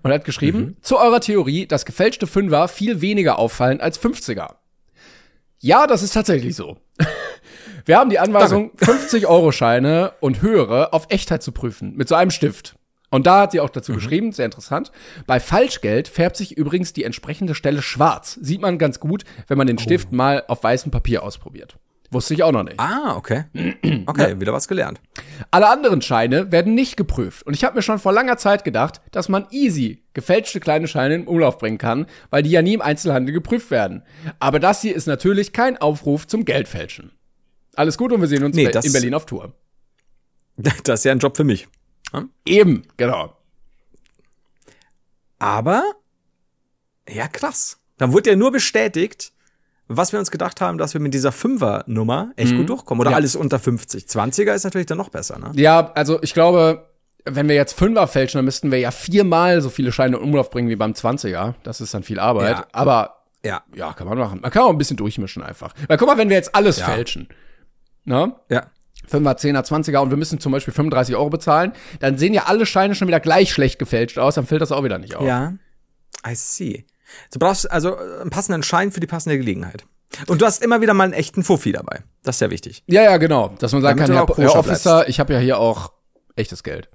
Speaker 1: Und hat geschrieben,
Speaker 2: Mhm.
Speaker 1: zu eurer Theorie, dass gefälschte Fünfer viel weniger auffallen als 50er. Ja, das ist tatsächlich so. Wir haben die Anweisung, 50-Euro-Scheine und höhere auf Echtheit zu prüfen, mit so einem Stift. Und da hat sie auch
Speaker 2: Mhm.
Speaker 1: dazu geschrieben, sehr interessant. Bei Falschgeld färbt sich übrigens die entsprechende Stelle schwarz. Sieht man ganz gut, wenn man den Stift mal auf weißem Papier ausprobiert. Wusste ich auch noch nicht.
Speaker 2: Ah, okay. Okay, wieder was gelernt.
Speaker 1: Alle anderen Scheine werden nicht geprüft. Und ich habe mir schon vor langer Zeit gedacht, dass man easy gefälschte kleine Scheine in Umlauf bringen kann, weil die ja nie im Einzelhandel geprüft werden. Aber das hier ist natürlich kein Aufruf zum Geldfälschen. Alles gut und wir sehen uns
Speaker 2: Nee,
Speaker 1: in Berlin auf Tour.
Speaker 2: Das ist ja ein Job für mich.
Speaker 1: Eben, genau.
Speaker 2: Aber, ja, krass. Dann wurde ja nur bestätigt, was wir uns gedacht haben, dass wir mit dieser Fünfer-Nummer echt gut durchkommen. Oder
Speaker 1: Ja.
Speaker 2: alles unter 50. 20er ist natürlich dann noch besser, ne?
Speaker 1: Ja, also ich glaube, wenn wir jetzt Fünfer fälschen, dann müssten wir ja viermal so viele Scheine in Umlauf bringen wie beim 20er. Das ist dann viel Arbeit.
Speaker 2: Ja.
Speaker 1: Aber
Speaker 2: Ja.
Speaker 1: ja, kann man machen. Man kann auch ein bisschen durchmischen einfach. Weil guck mal, wenn wir jetzt alles
Speaker 2: Ja.
Speaker 1: fälschen, ne?
Speaker 2: Ja.
Speaker 1: 5er, 10er, 20er und wir müssen zum Beispiel 35 Euro bezahlen, dann sehen ja alle Scheine schon wieder gleich schlecht gefälscht aus, dann fällt das auch wieder nicht auf.
Speaker 2: Ja. I see. Du brauchst also äh, einen passenden Schein für die passende Gelegenheit. Und du hast immer wieder mal einen echten Fuffi dabei. Das ist sehr wichtig.
Speaker 1: Ja, ja, genau. Dass man sagen
Speaker 2: Damit
Speaker 1: kann, Herr, Herr Officer, ich habe ja hier auch echtes Geld.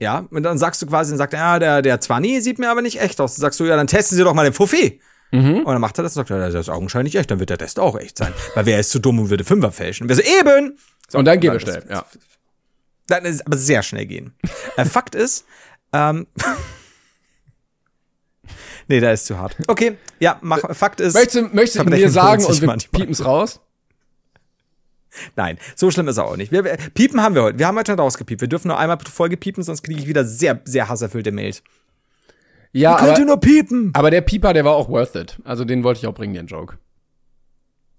Speaker 2: Ja, und dann sagst du quasi, dann sagt er, ja, der, der Zwanni sieht mir aber nicht echt aus. Dann sagst du, ja, dann testen Sie doch mal den Fuffi. Und dann macht er das und sagt, ja, das ist augenscheinlich echt, dann wird der Test auch echt sein. Weil wer ist zu dumm und würde Fünfer fälschen? Und wir so, eben! So,
Speaker 1: und dann gehen wir schnell, ja.
Speaker 2: Dann ist es aber sehr schnell gehen. äh, Fakt ist, ähm, nee, da ist zu hart. Okay, ja, mach, Fakt ist,
Speaker 1: Möchtest du, möchtest du mir sagen und wir piepen's raus?
Speaker 2: nein, so schlimm ist er auch nicht. Wir, piepen haben wir heute. Wir haben heute schon rausgepiept. Wir dürfen nur einmal pro Folge piepen, sonst kriege ich wieder sehr, sehr hasserfüllte Mails.
Speaker 1: Ja,
Speaker 2: Könnt ihr
Speaker 1: aber,
Speaker 2: nur piepen?
Speaker 1: aber der Pieper, der war auch worth it. Also den wollte ich auch bringen, den Joke.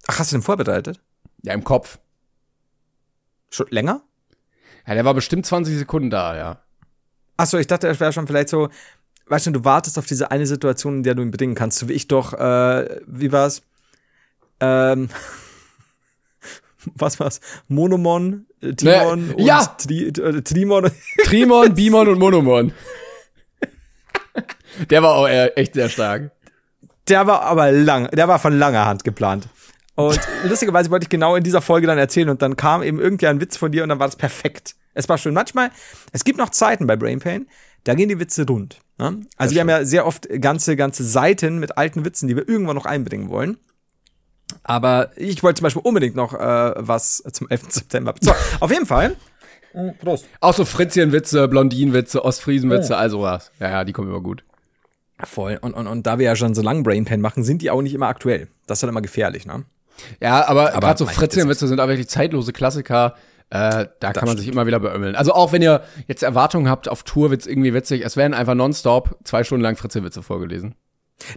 Speaker 2: Ach, hast du den vorbereitet?
Speaker 1: Ja, im Kopf.
Speaker 2: Schon länger?
Speaker 1: Ja, der war bestimmt 20 Sekunden da, ja.
Speaker 2: Achso, ich dachte, es wäre schon vielleicht so, weißt du, du wartest auf diese eine Situation, in der du ihn bedingen kannst, so wie ich doch, äh, wie war's? Ähm, was war's? Monomon, äh, Timon
Speaker 1: Ne,
Speaker 2: und
Speaker 1: ja!
Speaker 2: Tri, äh, Trimon.
Speaker 1: Trimon, Bimon und Monomon. Der war auch echt sehr stark.
Speaker 2: Der war aber lang, der war von langer Hand geplant. Und lustigerweise wollte ich genau in dieser Folge dann erzählen und dann kam eben irgendein Witz von dir und dann war das perfekt. Es war schön. Manchmal, es gibt noch Zeiten bei Brain Pain, da gehen die Witze rund. Ne? Also wir haben ja sehr oft ganze, ganze Seiten mit alten Witzen, die wir irgendwann noch einbringen wollen. Aber ich wollte zum Beispiel unbedingt noch äh, was zum 11. September. So, auf jeden Fall. Prost.
Speaker 1: Auch so Fritzchenwitze, Blondinenwitze, Ostfriesenwitze, also was. Ja, ja, die kommen immer gut.
Speaker 2: Voll. Und, und, und da wir ja schon so lange Brain Pain machen, sind die auch nicht immer aktuell. Das ist halt immer gefährlich, ne?
Speaker 1: Ja, aber,
Speaker 2: Aber
Speaker 1: gerade so Fritzchenwitze sind auch wirklich zeitlose Klassiker. Äh, da kann man sich immer wieder beömmeln. Also auch wenn ihr jetzt Erwartungen habt, auf Tour wird's irgendwie witzig, es werden einfach nonstop zwei Stunden lang Fritzchenwitze vorgelesen.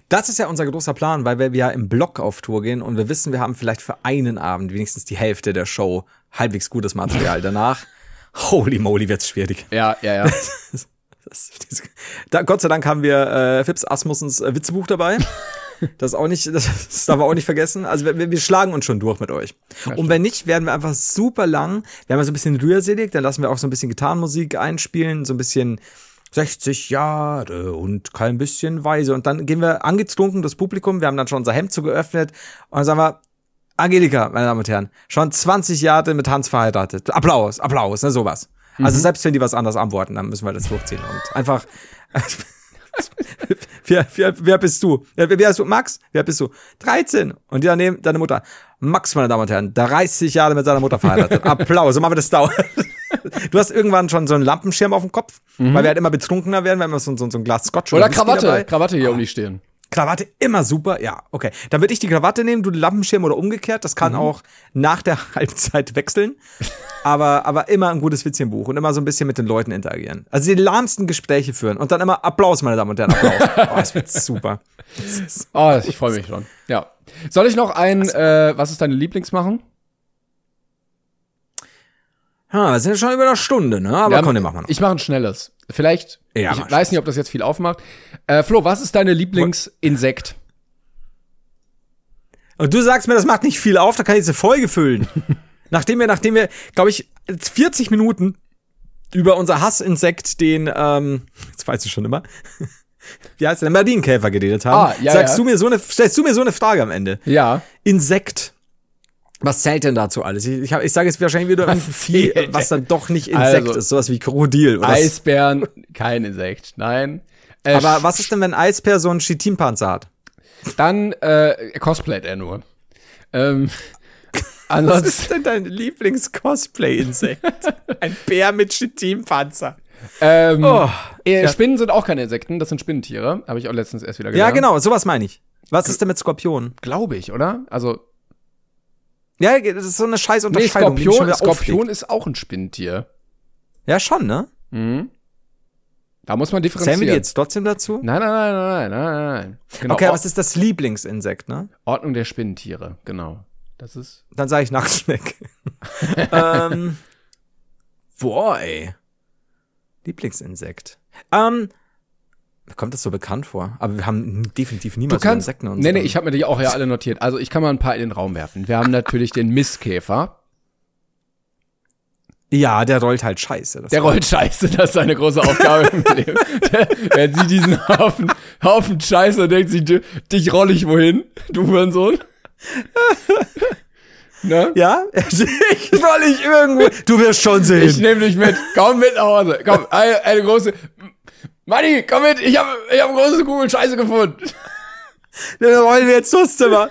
Speaker 2: Das ist ja unser großer Plan, weil wir ja im Block auf Tour gehen und wir wissen, wir haben vielleicht für einen Abend wenigstens die Hälfte der Show halbwegs gutes Material. Danach, holy moly, wird's schwierig.
Speaker 1: Ja, ja, ja.
Speaker 2: Das, das, da, Gott sei Dank haben wir äh, Fips Asmussens äh, Witzebuch dabei. Das ist auch nicht, das, darf man auch nicht vergessen. Also wir, wir schlagen uns schon durch mit euch. Und wenn nicht, werden wir einfach super lang. Wir haben ja so ein bisschen rührselig, dann lassen wir auch so ein bisschen Gitarrenmusik einspielen, so ein bisschen 60 Jahre und kein bisschen weise. Und dann gehen wir angetrunken das Publikum. Wir haben dann schon unser Hemd so geöffnet und dann sagen wir, Angelika, meine Damen und Herren, schon 20 Jahre mit Hans verheiratet. Applaus, Applaus, ne, sowas. Also selbst wenn die was anderes antworten, dann müssen wir das durchziehen und einfach. wer, wer, wer bist du? Wer, wer bist du? Max? Wer bist du? 13. Und die daneben, deine Mutter. Max, meine Damen und Herren, 30 Jahre mit seiner Mutter verheiratet. Applaus, so machen wir das dauern. Du hast irgendwann schon so einen Lampenschirm auf dem Kopf, weil wir halt immer betrunkener werden, wenn wir so, so, so ein Glas Scotch
Speaker 1: Oder
Speaker 2: Whisky
Speaker 1: Krawatte. Krawatte hier um die stehen.
Speaker 2: Krawatte immer super, ja, okay. Dann würde ich die Krawatte nehmen, du den Lampenschirm oder umgekehrt. Das
Speaker 1: Mhm.
Speaker 2: kann auch nach der Halbzeit wechseln. aber, aber immer ein gutes Witzchenbuch und immer so ein bisschen mit den Leuten interagieren. Also die lahmsten Gespräche führen und dann immer Applaus, meine Damen und Herren, Applaus. oh, das wird super. Das
Speaker 1: Oh, ich freue mich schon. Ja. Soll ich noch ein, äh, was ist deine Lieblingsmachen?
Speaker 2: Ha, wir sind ja schon über eine Stunde, ne? Aber
Speaker 1: Ja,
Speaker 2: komm, den machen wir noch.
Speaker 1: Ich mache ein schnelles. Vielleicht,
Speaker 2: Ja,
Speaker 1: ich weiß nicht, ob das jetzt viel aufmacht. Äh, Flo, was ist deine Lieblingsinsekt?
Speaker 2: Und du sagst mir, das macht nicht viel auf, da kann ich diese Folge füllen. nachdem wir, nachdem wir, glaube ich, 40 Minuten über unser Hassinsekt, den, ähm, jetzt weiß ich schon immer, wie heißt der, den Marienkäfer geredet haben,
Speaker 1: Ah, ja,
Speaker 2: sagst
Speaker 1: ja.
Speaker 2: du mir so eine, stellst du mir so eine Frage am Ende.
Speaker 1: Ja.
Speaker 2: Insekt. Was zählt denn dazu alles? Ich, ich, hab- ich sage jetzt wahrscheinlich wieder ein Vieh,
Speaker 1: zählt
Speaker 2: was dann doch nicht Insekt
Speaker 1: Also,
Speaker 2: ist, sowas wie Krokodil. Oder
Speaker 1: Eisbären, kein Insekt. Nein. Äh,
Speaker 2: Aber was ist denn, wenn ein Eisbär so einen Chitinpanzer hat?
Speaker 1: Dann äh, cosplayt er nur. Ähm,
Speaker 2: Was ist denn dein Lieblings-Cosplay-Insekt? ein Bär mit Chitinpanzer.
Speaker 1: ähm,
Speaker 2: Oh,
Speaker 1: äh,
Speaker 2: ja.
Speaker 1: Spinnen sind auch keine Insekten, das sind Spinnentiere. Habe ich auch letztens erst wieder
Speaker 2: Ja,
Speaker 1: gelernt.
Speaker 2: genau, sowas meine ich. Was ist denn mit Skorpionen?
Speaker 1: Glaube ich, oder? Also,
Speaker 2: Ja, das ist so eine scheiß
Speaker 1: nee,
Speaker 2: Unterscheidung. schon
Speaker 1: Skorpion, Skorpion ist auch ein Spinnentier.
Speaker 2: Ja, schon, ne?
Speaker 1: Mhm. Da muss man
Speaker 2: Zählen
Speaker 1: differenzieren.
Speaker 2: wir die jetzt trotzdem dazu?
Speaker 1: Nein, nein, nein, nein, nein, nein, nein. Genau,
Speaker 2: okay, was ist das Lieblingsinsekt, ne?
Speaker 1: Ordnung der Spinnentiere, genau. Das ist.
Speaker 2: Dann sage ich Nacktschneck. ähm, boah, ey. Lieblingsinsekt. Ähm, kommt das so bekannt vor. Aber wir haben definitiv
Speaker 1: Du
Speaker 2: niemals über
Speaker 1: kannst.
Speaker 2: Insekten und
Speaker 1: Nee, nee, ich habe mir die auch ja alle notiert. Also ich kann mal ein paar in den Raum werfen. Wir haben natürlich den Mistkäfer.
Speaker 2: Ja, der rollt halt scheiße. Das
Speaker 1: Der rollt Scheiße, das ist seine große Aufgabe im Leben. Der, er sieht diesen Haufen, Haufen Scheiße und denkt sich, "Du- dich roll ich wohin, du Hurensohn. ne?
Speaker 2: Ja? ich roll ich irgendwo. Du wirst schon sehen.
Speaker 1: Ich nehme dich mit. Komm mit nach Hause. Komm, eine, eine große. Manni, komm mit. Ich habe ich hab eine große Kugel Scheiße gefunden.
Speaker 2: Dann rollen wir jetzt durchs Zimmer.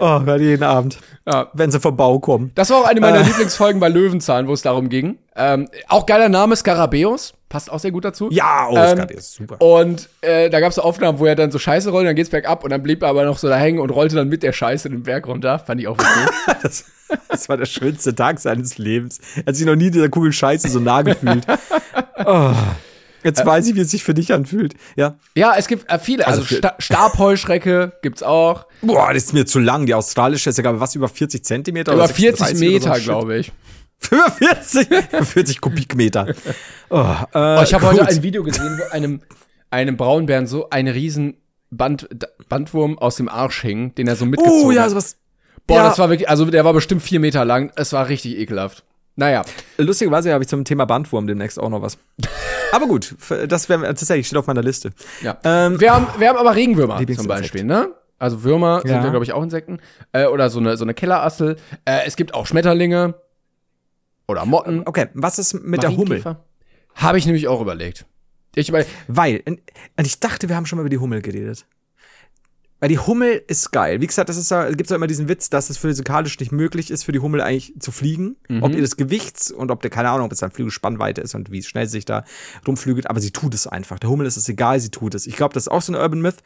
Speaker 2: Oh Gott, jeden Abend.
Speaker 1: Ja.
Speaker 2: Wenn sie vom Bau kommen.
Speaker 1: Das war auch eine meiner
Speaker 2: Äh.
Speaker 1: Lieblingsfolgen bei Löwenzahn, wo es darum ging. Ähm, auch geiler Name, Skarabäus. Passt auch sehr gut dazu.
Speaker 2: Ja, oh,
Speaker 1: Ähm,
Speaker 2: ist super.
Speaker 1: Und äh, da gab es Aufnahmen, wo er dann so Scheiße rollt, dann geht's bergab und dann blieb er aber noch so da hängen und rollte dann mit der Scheiße den Berg runter. Fand ich auch witzig.
Speaker 2: Das, das war der schönste Tag seines Lebens. Er hat sich noch nie dieser Kugel Scheiße so nah gefühlt. Oh, jetzt weiß ich, wie es sich für dich anfühlt. Ja.
Speaker 1: ja, es gibt äh, viele. Also,
Speaker 2: Also
Speaker 1: Sta Stabheuschrecke gibt's auch.
Speaker 2: Boah, das ist mir zu lang. Die australische ist ja, glaube ich, was, über 40 Zentimeter?
Speaker 1: Über
Speaker 2: oder
Speaker 1: 40
Speaker 2: 36 oder so
Speaker 1: Meter,
Speaker 2: Shit.
Speaker 1: glaube ich.
Speaker 2: Über 40, 40 Kubikmeter. Oh, äh,
Speaker 1: Oh, ich habe heute ein Video gesehen, wo einem, einem Braunbären so ein riesen Band, Bandwurm aus dem Arsch hing, den er so mitgezogen
Speaker 2: Oh, ja,
Speaker 1: hat.
Speaker 2: sowas.
Speaker 1: Boah,
Speaker 2: ja.
Speaker 1: das war wirklich, also der war bestimmt vier Meter lang. Es war richtig ekelhaft. Naja,
Speaker 2: Lustigerweise habe ich zum Thema Bandwurm demnächst auch noch was. Aber gut, das wäre tatsächlich steht auf meiner Liste.
Speaker 1: ja.
Speaker 2: Ähm,
Speaker 1: wir, haben, wir haben aber Regenwürmer zum. Beispiel, ne? Also Würmer sind
Speaker 2: Ja.
Speaker 1: ja, glaube ich, auch Insekten. Äh, oder so eine, so eine Kellerassel. Äh, es gibt auch Schmetterlinge. Oder Motten.
Speaker 2: okay, was ist mit der Hummel?
Speaker 1: Habe ich nämlich auch überlegt. Ich über
Speaker 2: Weil, und ich dachte, wir haben schon mal über die Hummel geredet. Weil die Hummel ist geil. Wie gesagt, das ist ja, gibt's ja immer diesen Witz, dass es physikalisch nicht möglich ist, für die Hummel eigentlich zu fliegen. Ob ihr des Gewichts und ob der, keine Ahnung, ob es dann Flügelspannweite ist und wie schnell sie sich da rumflügelt, aber sie tut es einfach. Der Hummel ist es egal, sie tut es. Ich glaube, das ist auch so ein Urban Myth.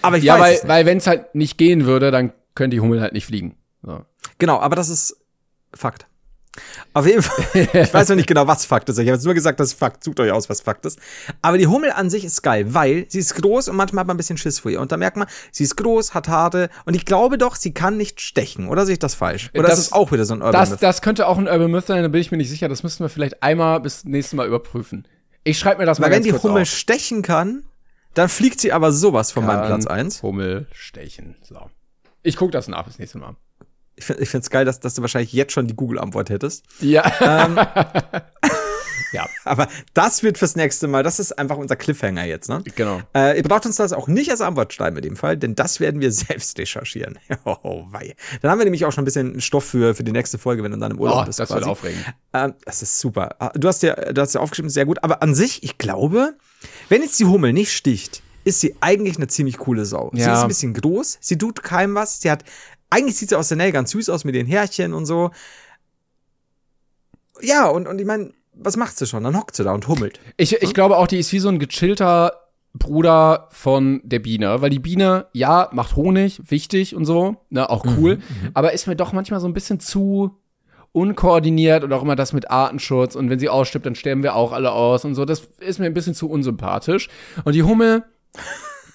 Speaker 2: Aber ich
Speaker 1: ja,
Speaker 2: weiß
Speaker 1: weil,
Speaker 2: es nicht.
Speaker 1: weil wenn es halt nicht gehen würde, dann könnte die Hummel halt nicht fliegen. So.
Speaker 2: Genau, aber das ist Fakt. Auf jeden Fall. Ich weiß noch nicht genau, was Fakt ist. Ich habe jetzt nur gesagt, das ist Fakt. Sucht euch aus, was Fakt ist. Aber die Hummel an sich ist geil, weil sie ist groß und manchmal hat man ein bisschen Schiss vor ihr. Und da merkt man, sie ist groß, hat Haare und ich glaube doch, sie kann nicht stechen. Oder sehe ich das falsch? Oder
Speaker 1: Das-
Speaker 2: ist es auch wieder so ein Urban
Speaker 1: Das,
Speaker 2: Myth?
Speaker 1: das könnte auch ein Urban Myth sein, da bin ich mir nicht sicher. Das müssten wir vielleicht einmal bis nächstes Mal überprüfen. Ich schreibe mir das mal
Speaker 2: Weil wenn
Speaker 1: ganz
Speaker 2: die
Speaker 1: kurz
Speaker 2: Hummel
Speaker 1: auf.
Speaker 2: stechen kann, dann fliegt sie aber sowas von meinem
Speaker 1: Kann
Speaker 2: Platz eins.
Speaker 1: Hummel stechen. So. Ich gucke das nach bis nächstes Mal.
Speaker 2: Ich finde es geil, dass, dass du wahrscheinlich jetzt schon die Google-Antwort hättest.
Speaker 1: Ja.
Speaker 2: Ähm,
Speaker 1: ja,
Speaker 2: aber das wird fürs nächste Mal, das ist einfach unser Cliffhanger jetzt, ne?
Speaker 1: genau.
Speaker 2: Äh, ihr braucht uns das auch nicht als Antwort schreiben in dem Fall, denn das werden wir selbst recherchieren. Oh, wei. Dann haben wir nämlich auch schon ein bisschen Stoff für, für die nächste Folge, wenn du dann im Urlaub
Speaker 1: Oh,
Speaker 2: bist.
Speaker 1: das wird aufregend.
Speaker 2: Ähm, das ist super. Ah, Du hast ja, du hast ja aufgeschrieben, sehr gut. Aber an sich, ich glaube, wenn jetzt die Hummel nicht sticht, ist sie eigentlich eine ziemlich coole Sau. Sie
Speaker 1: Ja.
Speaker 2: ist ein bisschen groß, sie tut keinem was. Sie hat, eigentlich sieht sie aus der Nähe ganz süß aus mit den Härchen und so. Ja, und, und ich meine, was macht sie schon? Dann hockt sie da und hummelt.
Speaker 1: Ich, ich glaube auch, die ist wie so ein gechillter Bruder von der Biene, weil die Biene, ja, macht Honig, wichtig und so, ne, auch cool, aber ist mir doch manchmal so ein bisschen zu unkoordiniert und auch immer das mit Artenschutz und wenn sie ausstirbt, dann sterben wir auch alle aus und so. Das ist mir ein bisschen zu unsympathisch. Und die Hummel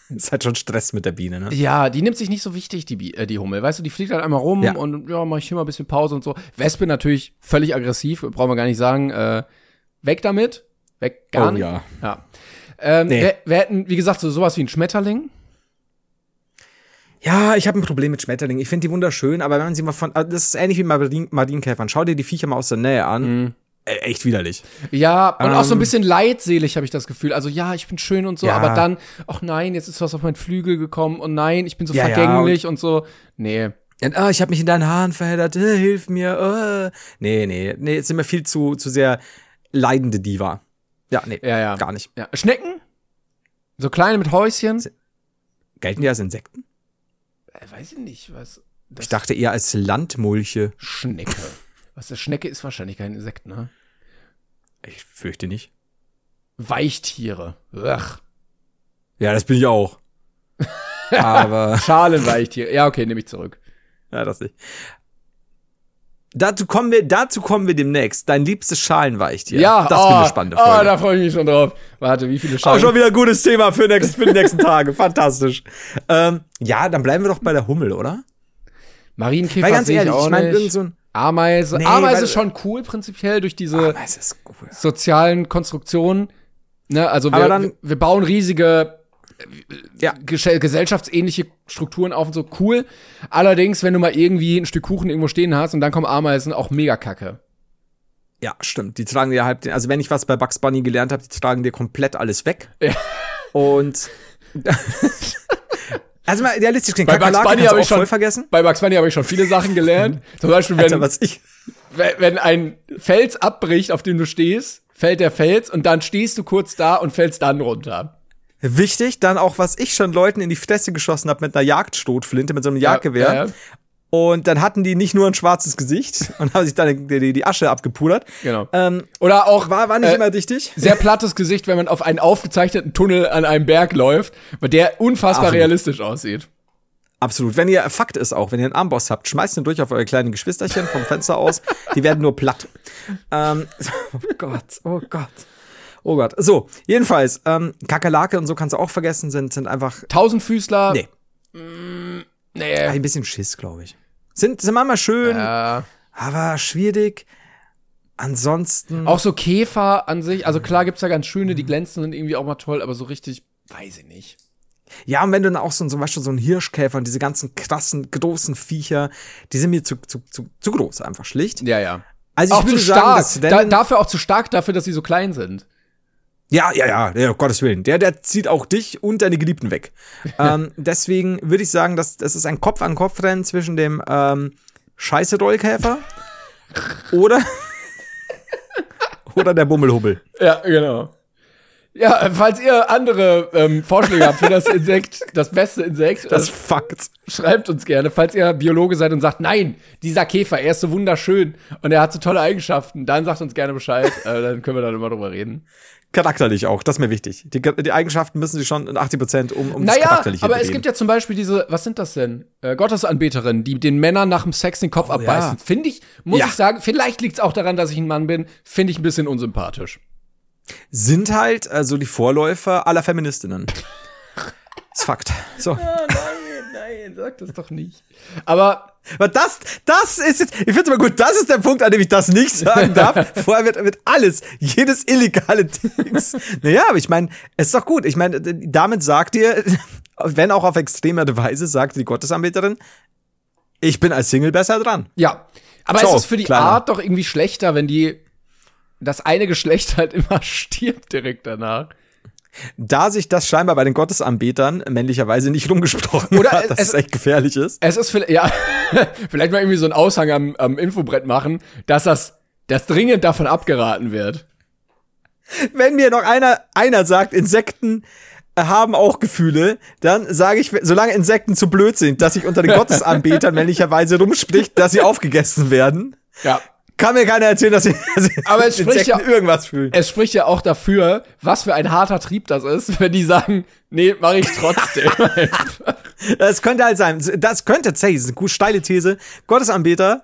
Speaker 2: Ist halt schon Stress mit der Biene, ne?
Speaker 1: Ja, die nimmt sich nicht so wichtig, die, Bi- äh, die Hummel. Weißt du, die fliegt halt einmal rum
Speaker 2: Ja.
Speaker 1: und ja, mach ich hier mal ein bisschen Pause und so. Wespe natürlich völlig aggressiv, brauchen wir gar nicht sagen. Äh, weg damit. Weg gar
Speaker 2: Oh,
Speaker 1: nicht.
Speaker 2: ja.
Speaker 1: ja. Ähm,
Speaker 2: Nee.
Speaker 1: wir, wir hätten, wie gesagt, so sowas wie ein Schmetterling.
Speaker 2: Ja, ich habe ein Problem mit Schmetterlingen. Ich finde die wunderschön, aber wenn man sie mal von, also das ist ähnlich wie Mardin, Mardinkäfern. Schau dir die Viecher mal aus der Nähe an. Äh, echt widerlich.
Speaker 1: Ja, und auch so ein
Speaker 2: Ähm.
Speaker 1: bisschen leidselig habe ich das Gefühl. Also ja, ich bin schön und so,
Speaker 2: Ja.
Speaker 1: aber dann, ach nein, jetzt ist was auf meinen Flügel gekommen und nein, ich bin so
Speaker 2: Ja, ja,
Speaker 1: vergänglich und, so. Nee.
Speaker 2: Und, ah, ich habe mich in deinen Haaren verheddert, äh, hilf mir. Äh. Nee, nee, nee, jetzt sind wir viel zu, zu sehr leidende Diva. Ja, nee,
Speaker 1: Ja, ja.
Speaker 2: gar nicht.
Speaker 1: Schnecken? So kleine mit Häuschen?
Speaker 2: Gelten die als Insekten?
Speaker 1: Äh, weiß ich nicht, was. Das
Speaker 2: Ich dachte eher als Landmulche.
Speaker 1: Schnecke. Was das Schnecke ist wahrscheinlich kein Insekt, ne?
Speaker 2: Ich fürchte nicht.
Speaker 1: Weichtiere. Ugh.
Speaker 2: Ja, das bin ich auch. Aber,
Speaker 1: Schalenweichtiere. Ja, okay, nehme ich zurück.
Speaker 2: ja, das nicht. Dazu kommen wir, dazu kommen wir demnächst. Dein liebstes Schalenweichtier.
Speaker 1: Ja,
Speaker 2: das
Speaker 1: oh,
Speaker 2: wird eine spannende
Speaker 1: Oh,
Speaker 2: Folge.
Speaker 1: da freue ich mich schon drauf. Warte, wie viele
Speaker 2: Auch
Speaker 1: Schalen?
Speaker 2: schon wieder ein gutes Thema für, nächst, für die nächsten Tage. Fantastisch. Ähm, ja, dann bleiben wir doch bei der Hummel, oder?
Speaker 1: Marienkäfer
Speaker 2: Weil ganz ehrlich,
Speaker 1: ich auch
Speaker 2: ich meine, irgend so ein
Speaker 1: Ameise.
Speaker 2: Nee,
Speaker 1: Ameise ist schon cool prinzipiell durch diese
Speaker 2: cool.
Speaker 1: sozialen Konstruktionen. Ne, also wir,
Speaker 2: dann-
Speaker 1: wir, bauen riesige
Speaker 2: Ja.
Speaker 1: Gesell- gesellschaftsähnliche Strukturen auf und so cool. Allerdings, wenn du mal irgendwie ein Stück Kuchen irgendwo stehen hast und dann kommen Ameisen, auch mega kacke.
Speaker 2: Ja, stimmt. Die tragen dir halb den, also wenn ich was bei Bugs Bunny gelernt habe, die tragen dir komplett alles weg.
Speaker 1: Ja.
Speaker 2: Und also mal realistisch klingt.
Speaker 1: Bei Bugs Bunny habe ich schon
Speaker 2: voll vergessen.
Speaker 1: Bei Bugs Bunny habe ich schon viele Sachen gelernt. Zum Beispiel, wenn,
Speaker 2: Alter, was ich
Speaker 1: wenn, wenn ein Fels abbricht, auf dem du stehst, fällt der Fels und dann stehst du kurz da und fällst dann runter.
Speaker 2: wichtig, dann auch was ich schon Leuten in die Fresse geschossen habe mit einer Jagdstotflinte mit so einem Jagdgewehr.
Speaker 1: Ja, ja.
Speaker 2: Und dann hatten die nicht nur ein schwarzes Gesicht und haben sich dann die, die, Asche abgepudert.
Speaker 1: Genau.
Speaker 2: Ähm,
Speaker 1: Oder auch
Speaker 2: war, war nicht
Speaker 1: äh,
Speaker 2: immer dichtig.
Speaker 1: sehr plattes Gesicht, wenn man auf einen aufgezeichneten Tunnel an einem Berg läuft, weil der unfassbar
Speaker 2: Absolut.
Speaker 1: realistisch aussieht.
Speaker 2: Absolut. Wenn ihr, Fakt ist auch, wenn ihr einen Armboss habt, schmeißt ihn durch auf eure kleinen Geschwisterchen vom Fenster aus. Die werden nur platt. Ähm, oh Gott, oh Gott. Oh Gott. So, jedenfalls, ähm, Kakerlake und so kannst du auch vergessen, sind, sind einfach
Speaker 1: Tausendfüßler.
Speaker 2: Nee.
Speaker 1: Nee.
Speaker 2: ein bisschen Schiss, glaube ich. Sind, sind manchmal schön,
Speaker 1: Äh,
Speaker 2: aber schwierig. Ansonsten.
Speaker 1: auch so Käfer an sich. Also klar gibt's da ganz schöne, die glänzen und irgendwie auch mal toll, aber so richtig, weiß ich nicht.
Speaker 2: Ja, und wenn du dann auch so, zum Beispiel so einen Hirschkäfer und diese ganzen krassen, großen Viecher, die sind mir zu, zu, zu, zu groß, einfach schlicht.
Speaker 1: Ja, ja.
Speaker 2: Also ich
Speaker 1: auch zu
Speaker 2: würde
Speaker 1: stark.
Speaker 2: sagen,
Speaker 1: da, dafür auch zu stark dafür, dass sie so klein sind.
Speaker 2: Ja, ja, ja, ja, um Gottes Willen. Der, der zieht auch dich und deine Geliebten weg. ähm, deswegen würde ich sagen, dass das ist ein Kopf-an-Kopf-Rennen zwischen dem ähm, Scheiße-Rollkäfer oder, oder der Bummelhubbel.
Speaker 1: Ja, genau. Ja, äh, falls ihr andere ähm, Vorschläge habt für das Insekt, das beste Insekt,
Speaker 2: Das
Speaker 1: das
Speaker 2: Fakt.
Speaker 1: schreibt uns gerne. Falls ihr Biologe seid und sagt, nein, dieser Käfer, er ist so wunderschön und er hat so tolle Eigenschaften, dann sagt uns gerne Bescheid. äh, dann können wir dann immer drüber reden.
Speaker 2: Charakterlich auch, das ist mir wichtig. Die, die Eigenschaften müssen sich schon in 80 Prozent um, um das
Speaker 1: Naja,
Speaker 2: Charakterliche
Speaker 1: aber es gibt ja zum Beispiel diese, was sind das denn? Äh, Gottesanbeterinnen, die den Männern nach dem Sex den Kopf abbeißen.
Speaker 2: Oh ja.
Speaker 1: Finde ich, muss
Speaker 2: Ja.
Speaker 1: ich sagen, vielleicht liegt es auch daran, dass ich ein Mann bin, finde ich ein bisschen unsympathisch.
Speaker 2: sind halt also die Vorläufer aller Feministinnen. Das ist Fakt. So.
Speaker 1: nein, nein, sag das doch nicht. Aber
Speaker 2: Aber das, das ist jetzt, ich finde es mal gut, das ist der Punkt, an dem ich das nicht sagen darf. Vorher wird, wird alles, jedes illegale Dings. Naja, aber ich meine, es ist doch gut. Ich meine, damit sagt ihr, wenn auch auf extreme Weise, sagt die Gottesanbeterin, ich bin als Single besser dran.
Speaker 1: Ja, aber
Speaker 2: Ciao,
Speaker 1: es ist für die
Speaker 2: Kleiner.
Speaker 1: Art doch irgendwie schlechter, wenn die das eine Geschlecht halt immer stirbt direkt danach.
Speaker 2: Da sich das scheinbar bei den Gottesanbetern männlicherweise nicht rumgesprochen
Speaker 1: Oder
Speaker 2: hat, dass
Speaker 1: es-
Speaker 2: es echt gefährlich ist.
Speaker 1: Es ist vielleicht, ja, vielleicht mal irgendwie so ein Aushang am, am Infobrett machen, dass das, das dringend davon abgeraten wird.
Speaker 2: Wenn mir noch einer, einer sagt, Insekten haben auch Gefühle, dann sage ich, solange Insekten zu blöd sind, dass sich unter den Gottesanbetern männlicherweise rumspricht, dass sie aufgegessen werden,
Speaker 1: Ja.
Speaker 2: Kann mir keiner erzählen, dass sie,
Speaker 1: Aber es spricht ja-
Speaker 2: irgendwas fühlen.
Speaker 1: Es spricht ja auch dafür, was für ein harter Trieb das ist, wenn die sagen, nee, mache ich trotzdem.
Speaker 2: Das könnte halt sein. Das könnte tatsächlich, das ist eine gute steile These. Gottesanbeter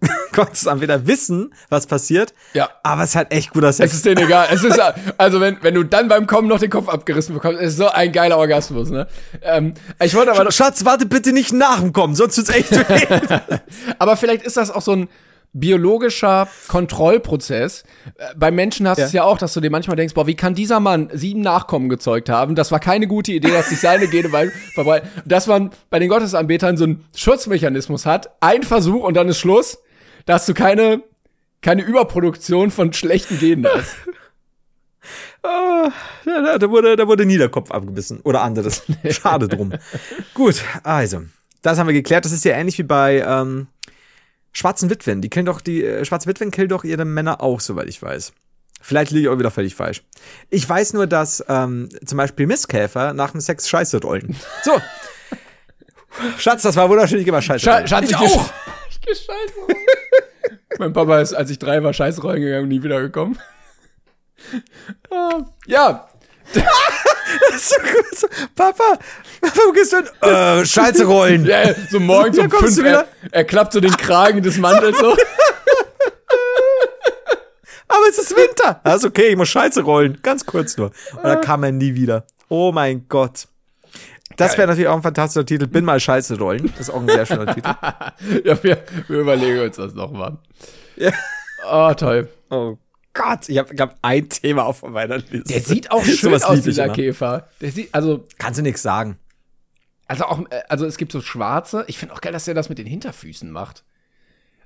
Speaker 2: konntest entweder wissen, was passiert,
Speaker 1: Ja.
Speaker 2: aber es ist halt echt guter Sex.
Speaker 1: Es ist denen egal. Es ist, also wenn, wenn du dann beim Kommen noch den Kopf abgerissen bekommst, ist so ein geiler Orgasmus, ne? Ähm, ich wollte aber,
Speaker 2: Schatz, warte bitte nicht nach dem Kommen, sonst tut's echt weh.
Speaker 1: aber vielleicht ist das auch so ein biologischer Kontrollprozess. Äh, Bei Menschen hast du
Speaker 2: Ja.
Speaker 1: es ja auch, dass du dir manchmal denkst, boah, wie kann dieser Mann sieben Nachkommen gezeugt haben? Das war keine gute Idee, dass sich seine Gene verbreiten. Dass man bei den Gottesanbetern so einen Schutzmechanismus hat, ein Versuch und dann ist Schluss, dass du keine, keine Überproduktion von schlechten Genen hast.
Speaker 2: Ja, da- da wurde, da wurde nie der Kopf abgebissen. Oder anderes. Schade drum. Gut, also, das haben wir geklärt. Das ist ja ähnlich wie bei ähm, schwarzen Witwen. Die killen doch, die äh, schwarze Witwen killen doch ihre Männer auch, soweit ich weiß. Vielleicht liege ich auch wieder völlig falsch. Ich weiß nur, dass ähm, zum Beispiel Misskäfer nach dem Sex Scheiße rollen. So. Schatz, das war wunderschön. Ich geh mal Scheiße. Rollen.
Speaker 1: Schatz,
Speaker 2: ich auch.
Speaker 1: Ich geh scheiße rollen. mein Papa ist, als ich drei war, scheiße rollen gegangen und nie wiedergekommen. Ah, ja,
Speaker 2: So. So, Papa, wo gehst du hin? Äh, Scheiße rollen.
Speaker 1: ja, so morgens
Speaker 2: Ja,
Speaker 1: um
Speaker 2: kommst
Speaker 1: fünf,
Speaker 2: du wieder?
Speaker 1: er, er klappt so den Kragen des Mantels so.
Speaker 2: Aber es ist Winter. Das ist okay, ich muss Scheiße rollen. Ganz kurz nur. Und dann kam er nie wieder. Oh mein Gott. Das wäre natürlich auch ein fantastischer Titel. Bin mal Scheiße rollen. Das ist auch ein sehr schöner Titel.
Speaker 1: Ja, wir, wir überlegen uns das nochmal.
Speaker 2: Ja.
Speaker 1: Oh, toll.
Speaker 2: Oh Gott, ich habe glaub, ein Thema auf meiner Liste.
Speaker 1: Der sieht auch schön aus, dieser
Speaker 2: immer.
Speaker 1: Käfer. Der sieht, also,
Speaker 2: Kannst du nichts sagen.
Speaker 1: also auch, äh, also es gibt so schwarze. Ich finde auch geil, dass er das mit den Hinterfüßen macht.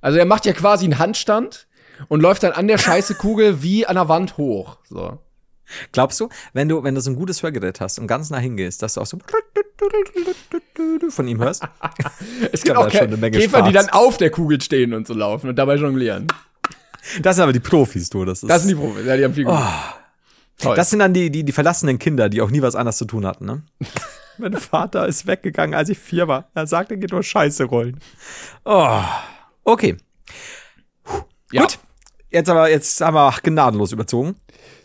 Speaker 1: Also er macht ja quasi einen Handstand und läuft dann an der scheiße Kugel wie an der Wand hoch. So.
Speaker 2: Glaubst du, wenn du, wenn du so ein gutes Hörgerät hast und ganz nah hingehst, dass du auch so von ihm hörst?
Speaker 1: Es gibt
Speaker 2: glaub,
Speaker 1: auch Käfer, die
Speaker 2: Spaß.
Speaker 1: dann auf der Kugel stehen und so laufen und dabei jonglieren.
Speaker 2: Das sind aber die Profis, du. Das, ist,
Speaker 1: Das sind die Profis, ja, die haben viel gut. Toll.
Speaker 2: Das sind dann die, die, die verlassenen Kinder, die auch nie was anderes zu tun hatten, ne? mein Vater ist weggegangen, als ich vier war. Er sagt, er geht nur Scheiße rollen. Oh. Okay.
Speaker 1: ja.
Speaker 2: Gut. Jetzt aber, jetzt haben wir gnadenlos überzogen.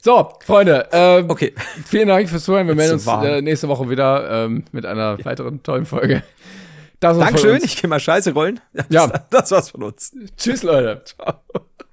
Speaker 1: So, Freunde, ähm,
Speaker 2: Okay.
Speaker 1: vielen Dank fürs Zuhören. Wir melden uns äh, nächste Woche wieder ähm, mit einer weiteren tollen Folge. Das
Speaker 2: Dankeschön. Ich gehe mal Scheiße rollen.
Speaker 1: Ja.
Speaker 2: Das, das war's von uns.
Speaker 1: Tschüss, Leute.
Speaker 2: Ciao.